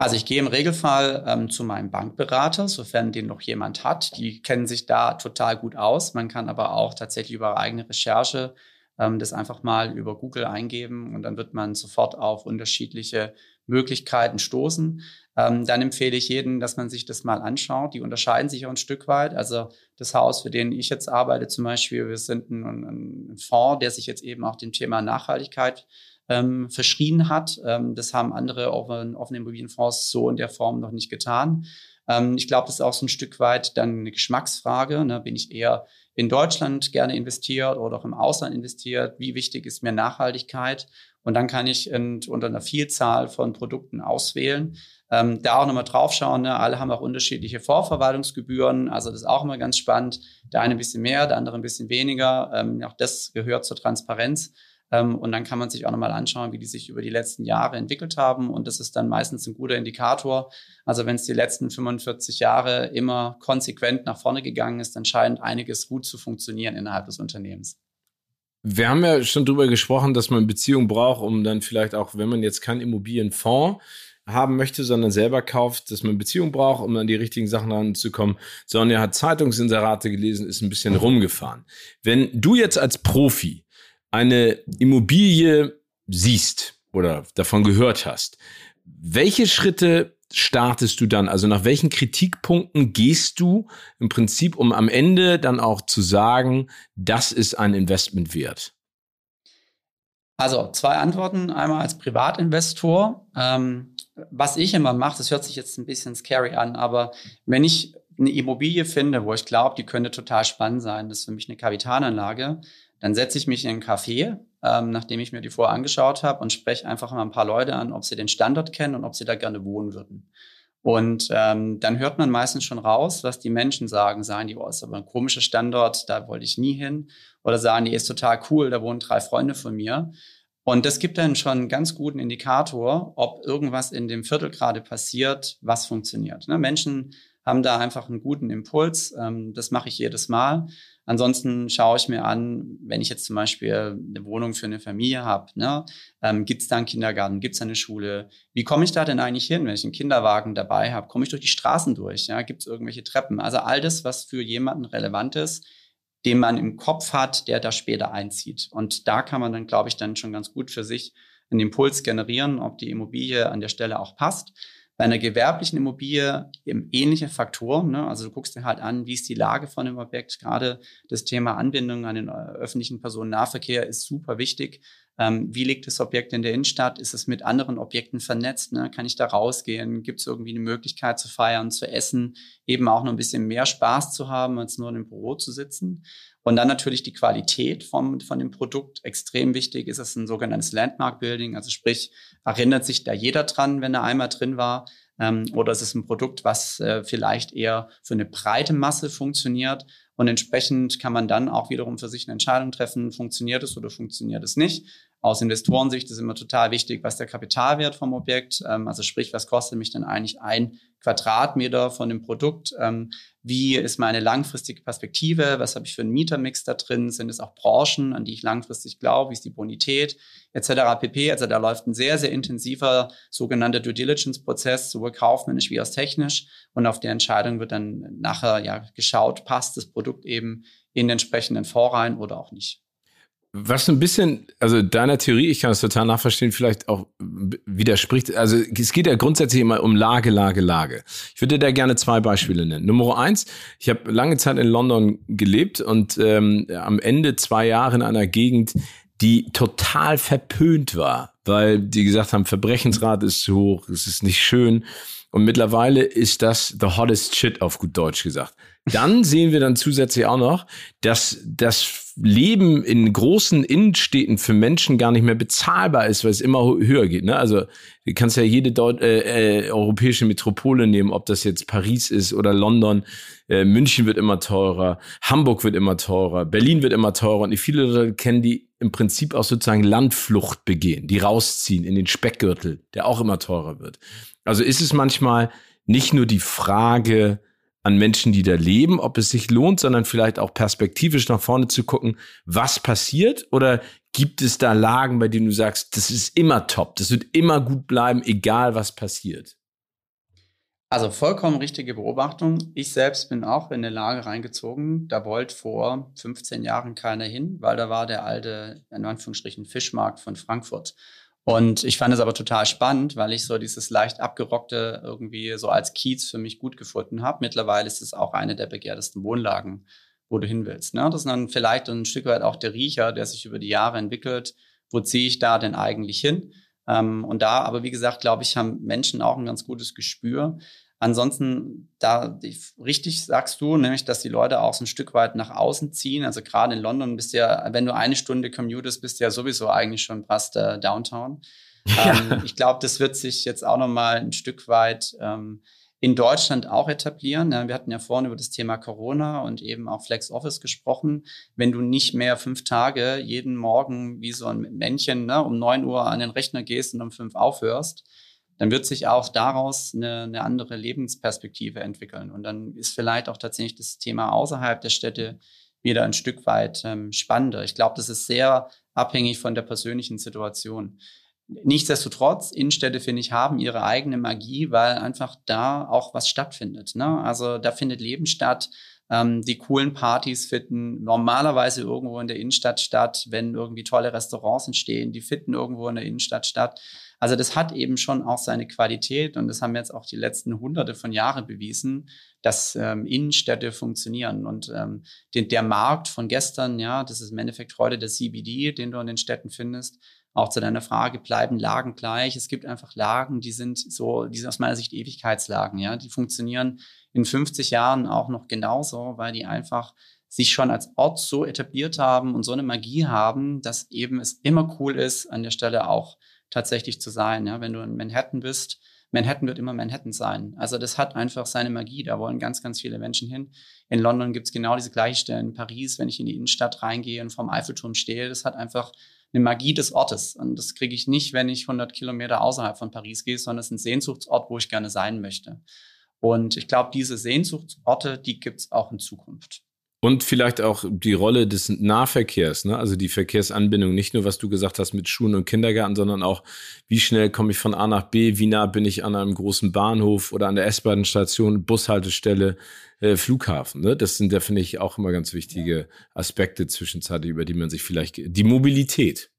Also ich gehe im Regelfall ähm, zu meinem Bankberater, sofern den noch jemand hat. Die kennen sich da total gut aus. Man kann aber auch tatsächlich über eigene Recherche ähm, das einfach mal über Google eingeben und dann wird man sofort auf unterschiedliche Möglichkeiten stoßen. Ähm, dann empfehle ich jedem, dass man sich das mal anschaut. Die unterscheiden sich auch ein Stück weit. Also das Haus, für den ich jetzt arbeite zum Beispiel, wir sind ein, ein Fonds, der sich jetzt eben auch dem Thema Nachhaltigkeit ähm, verschrien hat. Ähm, das haben andere offene, offene Immobilienfonds so in der Form noch nicht getan. Ähm, ich glaube, das ist auch so ein Stück weit dann eine Geschmacksfrage. Ne? Bin ich eher in Deutschland gerne investiert oder auch im Ausland investiert? Wie wichtig ist mir Nachhaltigkeit? Und dann kann ich unter einer Vielzahl von Produkten auswählen. Ähm, da auch nochmal draufschauen. Ne? Alle haben auch unterschiedliche Vorverwaltungsgebühren. Also das ist auch immer ganz spannend. Der eine ein bisschen mehr, der andere ein bisschen weniger. Ähm, auch das gehört zur Transparenz. Ähm, und dann kann man sich auch nochmal anschauen, wie die sich über die letzten Jahre entwickelt haben. Und das ist dann meistens ein guter Indikator. Also wenn es die letzten 45 Jahre immer konsequent nach vorne gegangen ist, dann scheint einiges gut zu funktionieren innerhalb des Unternehmens. Wir haben ja schon darüber gesprochen, dass man Beziehung braucht, um dann vielleicht auch, wenn man jetzt keinen Immobilienfonds haben möchte, sondern selber kauft, dass man Beziehung braucht, um an die richtigen Sachen ranzukommen. Sonja hat Zeitungsinserate gelesen, ist ein bisschen rumgefahren. Wenn du jetzt als Profi eine Immobilie siehst oder davon gehört hast, welche Schritte startest du dann? Also nach welchen Kritikpunkten gehst du im Prinzip, um am Ende dann auch zu sagen, das ist ein Investment wert? Also zwei Antworten. Einmal als Privatinvestor. Ähm, was ich immer mache, das hört sich jetzt ein bisschen scary an, aber wenn ich eine Immobilie finde, wo ich glaube, die könnte total spannend sein, das ist für mich eine Kapitalanlage, dann setze ich mich in einen Café, ähm, nachdem ich mir die vorher angeschaut habe und spreche einfach mal ein paar Leute an, ob sie den Standort kennen und ob sie da gerne wohnen würden. Und ähm, dann hört man meistens schon raus, was die Menschen sagen. Sagen die, oh, ist aber ein komischer Standort, da wollte ich nie hin. Oder sagen die, ist total cool, da wohnen drei Freunde von mir. Und das gibt dann schon einen ganz guten Indikator, ob irgendwas in dem Viertel gerade passiert, was funktioniert. Ne? Menschen haben da einfach einen guten Impuls. Ähm, das mache ich jedes Mal. Ansonsten schaue ich mir an, wenn ich jetzt zum Beispiel eine Wohnung für eine Familie habe, ne, ähm, gibt es da einen Kindergarten, gibt es eine Schule? Wie komme ich da denn eigentlich hin, wenn ich einen Kinderwagen dabei habe? Komme ich durch die Straßen durch? Ja? Gibt es irgendwelche Treppen? Also all das, was für jemanden relevant ist, den man im Kopf hat, der da später einzieht. Und da kann man dann, glaube ich, dann schon ganz gut für sich einen Impuls generieren, ob die Immobilie an der Stelle auch passt. Bei einer gewerblichen Immobilie eben ähnliche Faktoren. Ne? Also du guckst dir halt an, wie ist die Lage von dem Objekt. Gerade das Thema Anbindung an den äh, öffentlichen Personennahverkehr ist super wichtig. Ähm, wie liegt das Objekt in der Innenstadt? Ist es mit anderen Objekten vernetzt? Ne? Kann ich da rausgehen? Gibt es irgendwie eine Möglichkeit zu feiern, zu essen, eben auch noch ein bisschen mehr Spaß zu haben, als nur in einem Büro zu sitzen? Und dann natürlich die Qualität vom, von dem Produkt. Extrem wichtig ist es ein sogenanntes Landmark Building. Also sprich, erinnert sich da jeder dran, wenn er einmal drin war? Ähm, oder ist es ein Produkt, was äh, vielleicht eher für eine breite Masse funktioniert? Und entsprechend kann man dann auch wiederum für sich eine Entscheidung treffen, funktioniert es oder funktioniert es nicht. Aus Investorensicht ist immer total wichtig, was der Kapitalwert vom Objekt, ähm, also sprich, was kostet mich denn eigentlich ein Quadratmeter von dem Produkt? Ähm, wie ist meine langfristige Perspektive? Was habe ich für einen Mietermix da drin? Sind es auch Branchen, an die ich langfristig glaube? Wie ist die Bonität? Etc. pp. Also da läuft ein sehr, sehr intensiver sogenannter Due Diligence-Prozess, sowohl kaufmännisch wie auch technisch. Und auf der Entscheidung wird dann nachher ja geschaut, passt das Produkt eben in den entsprechenden Fonds rein oder auch nicht. Was ein bisschen, also deiner Theorie, ich kann es total nachverstehen, vielleicht auch widerspricht. Also es geht ja grundsätzlich immer um Lage, Lage, Lage. Ich würde da gerne zwei Beispiele nennen. Nummer eins, ich habe lange Zeit in London gelebt und ähm, am Ende zwei Jahre in einer Gegend, die total verpönt war, weil die gesagt haben, Verbrechensrate ist zu hoch, es ist nicht schön. Und mittlerweile ist das the hottest shit auf gut Deutsch gesagt. Dann sehen wir dann zusätzlich auch noch, dass das Leben in großen Innenstädten für Menschen gar nicht mehr bezahlbar ist, weil es immer höher geht. Ne? Also du kannst ja jede Deut äh, äh, europäische Metropole nehmen, ob das jetzt Paris ist oder London. Äh, München wird immer teurer, Hamburg wird immer teurer, Berlin wird immer teurer. Und viele Leute kennen die im Prinzip auch sozusagen Landflucht begehen, die rausziehen in den Speckgürtel, der auch immer teurer wird. Also ist es manchmal nicht nur die Frage, an Menschen, die da leben, ob es sich lohnt, sondern vielleicht auch perspektivisch nach vorne zu gucken, was passiert oder gibt es da Lagen, bei denen du sagst, das ist immer top, das wird immer gut bleiben, egal was passiert? Also vollkommen richtige Beobachtung. Ich selbst bin auch in eine Lage reingezogen. Da wollte vor 15 Jahren keiner hin, weil da war der alte, in Anführungsstrichen, Fischmarkt von Frankfurt. Und ich fand es aber total spannend, weil ich so dieses leicht abgerockte irgendwie so als Kiez für mich gut gefunden habe. Mittlerweile ist es auch eine der begehrtesten Wohnlagen, wo du hin willst. Ne? Das ist dann vielleicht ein Stück weit auch der Riecher, der sich über die Jahre entwickelt. Wo ziehe ich da denn eigentlich hin? Ähm, und da, aber wie gesagt, glaube ich, haben Menschen auch ein ganz gutes Gespür. Ansonsten, da richtig sagst du, nämlich, dass die Leute auch so ein Stück weit nach außen ziehen. Also gerade in London bist du ja, wenn du eine Stunde commutest, bist du ja sowieso eigentlich schon fast äh, Downtown. [laughs] Ja. Ähm, ich glaube, das wird sich jetzt auch noch mal ein Stück weit ähm, in Deutschland auch etablieren. Ja, wir hatten ja vorhin über das Thema Corona und eben auch Flex Office gesprochen. Wenn du nicht mehr fünf Tage jeden Morgen wie so ein Männchen ne, um neun Uhr an den Rechner gehst und um fünf aufhörst, dann wird sich auch daraus eine, eine andere Lebensperspektive entwickeln. Und dann ist vielleicht auch tatsächlich das Thema außerhalb der Städte wieder ein Stück weit ähm, spannender. Ich glaube, das ist sehr abhängig von der persönlichen Situation. Nichtsdestotrotz, Innenstädte, finde ich, haben ihre eigene Magie, weil einfach da auch was stattfindet. Ne? Also da findet Leben statt. Ähm, die coolen Partys finden normalerweise irgendwo in der Innenstadt statt, wenn irgendwie tolle Restaurants entstehen, die finden irgendwo in der Innenstadt statt. Also das hat eben schon auch seine Qualität und das haben jetzt auch die letzten hunderte von Jahren bewiesen, dass ähm, Innenstädte funktionieren. Und ähm, den, der Markt von gestern, ja, das ist im Endeffekt heute der CBD, den du in den Städten findest. Auch zu deiner Frage, bleiben Lagen gleich? Es gibt einfach Lagen, die sind so, die sind aus meiner Sicht Ewigkeitslagen, ja. Die funktionieren in 50 Jahren auch noch genauso, weil die einfach sich schon als Ort so etabliert haben und so eine Magie haben, dass eben es immer cool ist, an der Stelle auch tatsächlich zu sein. Ja, wenn du in Manhattan bist, Manhattan wird immer Manhattan sein. Also das hat einfach seine Magie. Da wollen ganz, ganz viele Menschen hin. In London gibt es genau diese gleiche Stelle. In Paris, wenn ich in die Innenstadt reingehe und vom Eiffelturm stehe, das hat einfach eine Magie des Ortes. Und das kriege ich nicht, wenn ich 100 Kilometer außerhalb von Paris gehe, sondern es ist ein Sehnsuchtsort, wo ich gerne sein möchte. Und ich glaube, diese Sehnsuchtsorte, die gibt es auch in Zukunft. Und vielleicht auch die Rolle des Nahverkehrs, ne? also die Verkehrsanbindung, nicht nur was du gesagt hast mit Schulen und Kindergarten, sondern auch, wie schnell komme ich von A nach B, wie nah bin ich an einem großen Bahnhof oder an der S-Bahn-Station, Bushaltestelle, äh, Flughafen. Ne? Das sind ja, finde ich, auch immer ganz wichtige Aspekte zwischenzeitlich, über die man sich vielleicht, die Mobilität.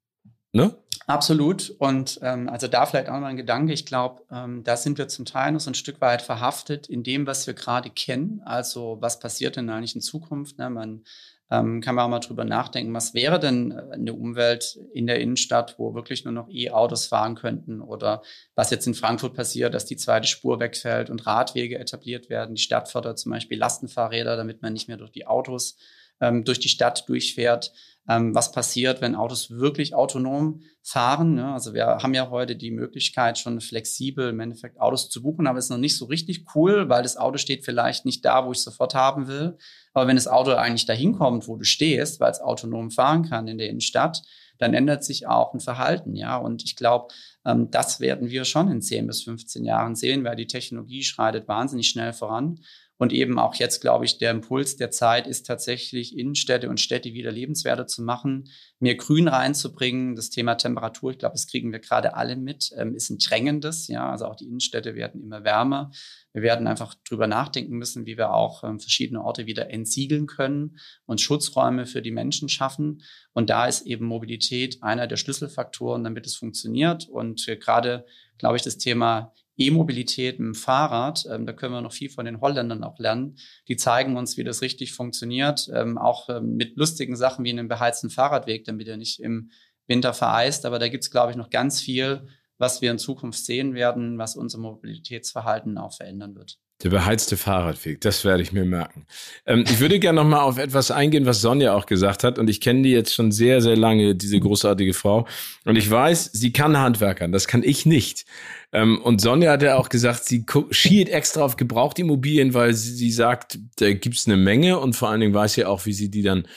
Ne? Absolut. Und ähm, also da vielleicht auch noch ein Gedanke. Ich glaube, ähm, da sind wir zum Teil noch so ein Stück weit verhaftet in dem, was wir gerade kennen. Also was passiert denn eigentlich in Zukunft? Ne? Man ähm, kann man auch mal drüber nachdenken, was wäre denn äh, eine Umwelt in der Innenstadt, wo wirklich nur noch E-Autos fahren könnten oder was jetzt in Frankfurt passiert, dass die zweite Spur wegfällt und Radwege etabliert werden. Die Stadt fördert zum Beispiel Lastenfahrräder, damit man nicht mehr durch die Autos ähm, durch die Stadt durchfährt ähm, was passiert, wenn Autos wirklich autonom fahren. Ne? Also wir haben ja heute die Möglichkeit, schon flexibel im Endeffekt Autos zu buchen, aber es ist noch nicht so richtig cool, weil das Auto steht vielleicht nicht da, wo ich sofort haben will. Aber wenn das Auto eigentlich dahin kommt, wo du stehst, weil es autonom fahren kann in der Innenstadt, dann ändert sich auch ein Verhalten, ja. Und ich glaube, ähm, das werden wir schon in 10 bis 15 Jahren sehen, weil die Technologie schreitet wahnsinnig schnell voran. Und eben auch jetzt, glaube ich, der Impuls der Zeit ist tatsächlich, Innenstädte und Städte wieder lebenswerter zu machen, mehr Grün reinzubringen. Das Thema Temperatur, ich glaube, das kriegen wir gerade alle mit, ähm, ist ein drängendes. Ja, also auch die Innenstädte werden immer wärmer. Wir werden einfach drüber nachdenken müssen, wie wir auch ähm, verschiedene Orte wieder entsiegeln können und Schutzräume für die Menschen schaffen. Und da ist eben Mobilität einer der Schlüsselfaktoren, damit es funktioniert. Und äh, gerade, glaube ich, das Thema E-Mobilität dem Fahrrad, ähm, da können wir noch viel von den Holländern auch lernen. Die zeigen uns, wie das richtig funktioniert, ähm, auch ähm, mit lustigen Sachen wie einem beheizten Fahrradweg, damit er nicht im Winter vereist. Aber da gibt es, glaube ich, noch ganz viel, was wir in Zukunft sehen werden, was unser Mobilitätsverhalten auch verändern wird. Der beheizte Fahrradweg, das werde ich mir merken. Ähm, ich würde gerne noch mal auf etwas eingehen, was Sonja auch gesagt hat. Und ich kenne die jetzt schon sehr, sehr lange, diese großartige Frau. Und ich weiß, sie kann Handwerkern, das kann ich nicht. Ähm, und Sonja hat ja auch gesagt, sie schielt extra auf Gebrauchtimmobilien, weil sie, sie sagt, da gibt's eine Menge. Und vor allen Dingen weiß sie auch, wie sie die dann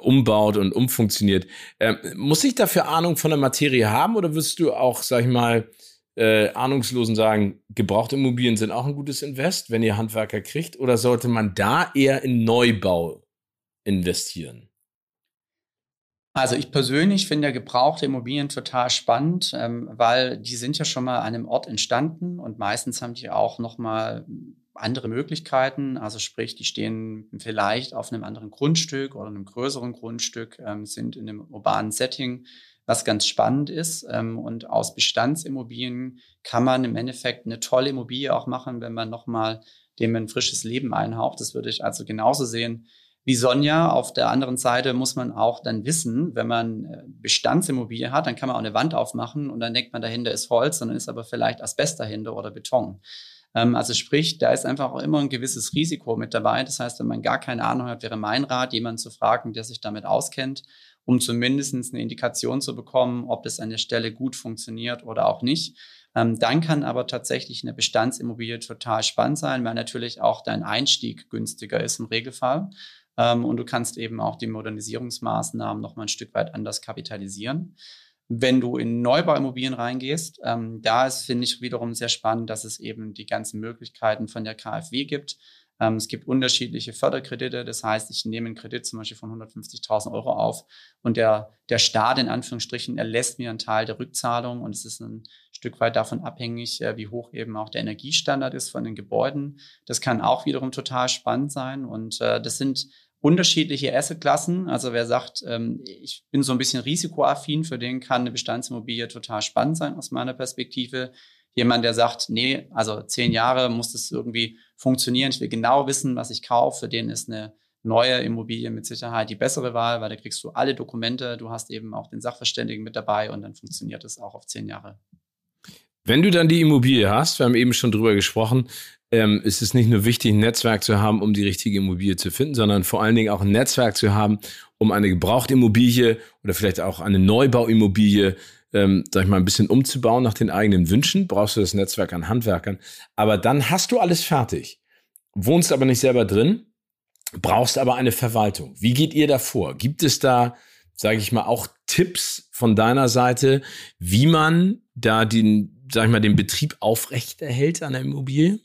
umbaut und umfunktioniert. Ähm, muss ich dafür Ahnung von der Materie haben oder wirst du auch, sag ich mal, äh, Ahnungslosen sagen, gebrauchte Immobilien sind auch ein gutes Invest, wenn ihr Handwerker kriegt? Oder sollte man da eher in Neubau investieren? Also ich persönlich finde ja gebrauchte Immobilien total spannend, ähm, weil die sind ja schon mal an einem Ort entstanden und meistens haben die auch noch mal andere Möglichkeiten. Also sprich, die stehen vielleicht auf einem anderen Grundstück oder einem größeren Grundstück, ähm, sind in einem urbanen Setting was ganz spannend ist. Ähm, und aus Bestandsimmobilien kann man im Endeffekt eine tolle Immobilie auch machen, wenn man nochmal dem ein frisches Leben einhaucht. Das würde ich also genauso sehen wie Sonja. Auf der anderen Seite muss man auch dann wissen, wenn man äh, Bestandsimmobilie hat, dann kann man auch eine Wand aufmachen und dann denkt man, dahinter ist Holz, sondern ist aber vielleicht Asbest dahinter oder Beton. Ähm, also sprich, da ist einfach auch immer ein gewisses Risiko mit dabei. Das heißt, wenn man gar keine Ahnung hat, wäre mein Rat, jemanden zu fragen, der sich damit auskennt um zumindest eine Indikation zu bekommen, ob es an der Stelle gut funktioniert oder auch nicht. Ähm, dann kann aber tatsächlich eine Bestandsimmobilie total spannend sein, weil natürlich auch dein Einstieg günstiger ist im Regelfall. Ähm, und du kannst eben auch die Modernisierungsmaßnahmen noch mal ein Stück weit anders kapitalisieren. Wenn du in Neubauimmobilien reingehst, ähm, da ist, finde ich, wiederum sehr spannend, dass es eben die ganzen Möglichkeiten von der KfW gibt. Ähm, es gibt unterschiedliche Förderkredite. Das heißt, ich nehme einen Kredit zum Beispiel von 150.000 Euro auf und der, der Staat in Anführungsstrichen erlässt mir einen Teil der Rückzahlung und es ist ein Stück weit davon abhängig, äh, wie hoch eben auch der Energiestandard ist von den Gebäuden. Das kann auch wiederum total spannend sein und äh, das sind unterschiedliche Assetklassen. Also wer sagt, ähm, ich bin so ein bisschen risikoaffin, für den kann eine Bestandsimmobilie total spannend sein aus meiner Perspektive. Jemand, der sagt, nee, also zehn Jahre muss das irgendwie funktionieren. Ich will genau wissen, was ich kaufe. Für den ist eine neue Immobilie mit Sicherheit die bessere Wahl, weil da kriegst du alle Dokumente, du hast eben auch den Sachverständigen mit dabei und dann funktioniert es auch auf zehn Jahre. Wenn du dann die Immobilie hast, wir haben eben schon drüber gesprochen, ähm, ist es nicht nur wichtig, ein Netzwerk zu haben, um die richtige Immobilie zu finden, sondern vor allen Dingen auch ein Netzwerk zu haben, um eine Gebrauchtimmobilie oder vielleicht auch eine Neubauimmobilie ähm, sag ich mal, ein bisschen umzubauen nach den eigenen Wünschen, brauchst du das Netzwerk an Handwerkern. Aber dann hast du alles fertig, wohnst aber nicht selber drin, brauchst aber eine Verwaltung. Wie geht ihr da vor? Gibt es da, sage ich mal, auch Tipps von deiner Seite, wie man da den, sag ich mal, den Betrieb aufrechterhält an der Immobilie?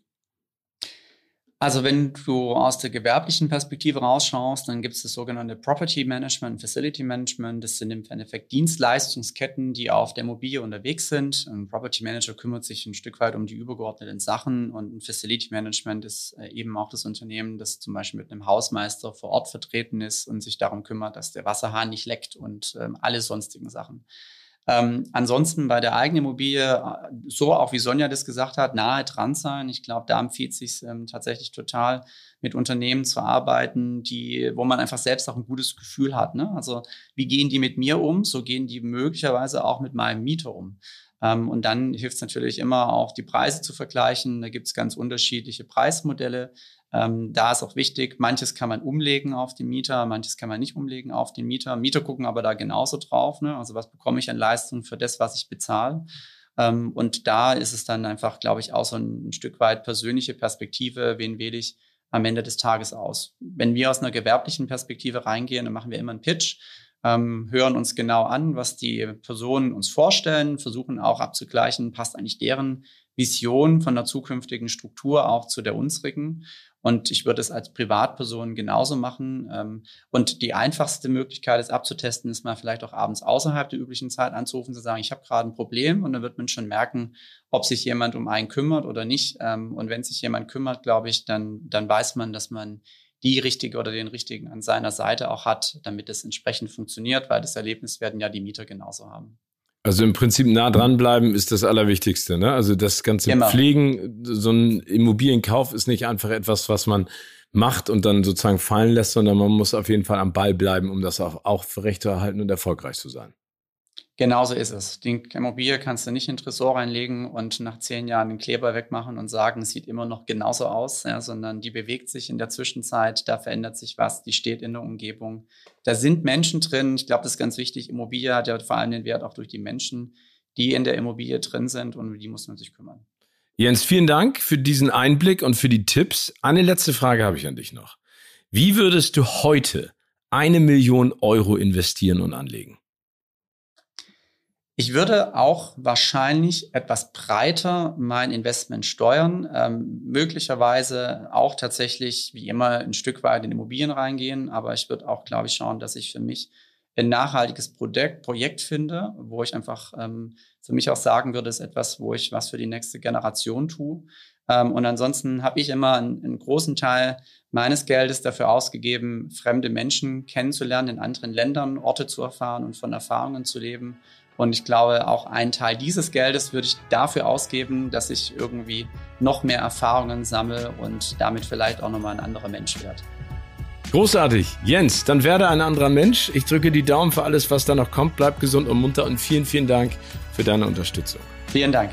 Also wenn du aus der gewerblichen Perspektive rausschaust, dann gibt es das sogenannte Property Management, Facility Management. Das sind im Endeffekt Dienstleistungsketten, die auf der Immobilie unterwegs sind. Ein Property Manager kümmert sich ein Stück weit um die übergeordneten Sachen und ein Facility Management ist äh, eben auch das Unternehmen, das zum Beispiel mit einem Hausmeister vor Ort vertreten ist und sich darum kümmert, dass der Wasserhahn nicht leckt und ähm, alle sonstigen Sachen. Ähm, ansonsten bei der eigenen Immobilie, äh, so auch wie Sonja das gesagt hat, nahe dran sein. Ich glaube, da empfiehlt sich ähm, tatsächlich total, mit Unternehmen zu arbeiten, die, wo man einfach selbst auch ein gutes Gefühl hat. Ne? Also wie gehen die mit mir um? So gehen die möglicherweise auch mit meinem Mieter um. Ähm, und dann hilft es natürlich immer auch, die Preise zu vergleichen. Da gibt es ganz unterschiedliche Preismodelle. Ähm, da ist auch wichtig, manches kann man umlegen auf den Mieter, manches kann man nicht umlegen auf den Mieter. Mieter gucken aber da genauso drauf. Ne? Also was bekomme ich an Leistung für das, was ich bezahle? Ähm, und da ist es dann einfach, glaube ich, auch so ein, Stück weit persönliche Perspektive, wen wähle ich am Ende des Tages aus. Wenn wir aus einer gewerblichen Perspektive reingehen, dann machen wir immer einen Pitch ähm, hören uns genau an, was die Personen uns vorstellen, versuchen auch abzugleichen, passt eigentlich deren Vision von der zukünftigen Struktur auch zu der unsrigen. Und ich würde es als Privatperson genauso machen. Ähm, und die einfachste Möglichkeit, es abzutesten, ist mal vielleicht auch abends außerhalb der üblichen Zeit anzurufen, zu sagen, ich habe gerade ein Problem. Und dann wird man schon merken, ob sich jemand um einen kümmert oder nicht. Ähm, und wenn sich jemand kümmert, glaube ich, dann, dann weiß man, dass man die richtige oder den richtigen an seiner Seite auch hat, damit es entsprechend funktioniert, weil das Erlebnis werden ja die Mieter genauso haben. Also im Prinzip nah dranbleiben ist das Allerwichtigste. Ne? Also das ganze genau. Pflegen, so ein Immobilienkauf ist nicht einfach etwas, was man macht und dann sozusagen fallen lässt, sondern man muss auf jeden Fall am Ball bleiben, um das auch, auch erhalten und erfolgreich zu sein. Genauso ist es. Die Immobilie kannst du nicht in den Tresor reinlegen und nach zehn Jahren den Kleber wegmachen und sagen, es sieht immer noch genauso aus, ja, sondern die bewegt sich in der Zwischenzeit, da verändert sich was, die steht in der Umgebung. Da sind Menschen drin. Ich glaube, das ist ganz wichtig. Immobilie hat ja vor allem den Wert auch durch die Menschen, die in der Immobilie drin sind und um die muss man sich kümmern. Jens, vielen Dank für diesen Einblick und für die Tipps. Eine letzte Frage habe ich an dich noch. Wie würdest du heute eine Million Euro investieren und anlegen? Ich würde auch wahrscheinlich etwas breiter mein Investment steuern, ähm, möglicherweise auch tatsächlich wie immer ein Stück weit in Immobilien reingehen, aber ich würde auch, glaube ich, schauen, dass ich für mich ein nachhaltiges Projekt, Projekt finde, wo ich einfach ähm, für mich auch sagen würde, ist etwas, wo ich was für die nächste Generation tue. Ähm, und ansonsten habe ich immer einen, einen, großen Teil meines Geldes dafür ausgegeben, fremde Menschen kennenzulernen, in anderen Ländern Orte zu erfahren und von Erfahrungen zu leben. Und ich glaube, auch einen Teil dieses Geldes würde ich dafür ausgeben, dass ich irgendwie noch mehr Erfahrungen sammle und damit vielleicht auch nochmal ein anderer Mensch werde. Großartig. Jens, dann werde ein anderer Mensch. Ich drücke die Daumen für alles, was da noch kommt. Bleib gesund und munter und vielen, vielen Dank für deine Unterstützung. Vielen Dank.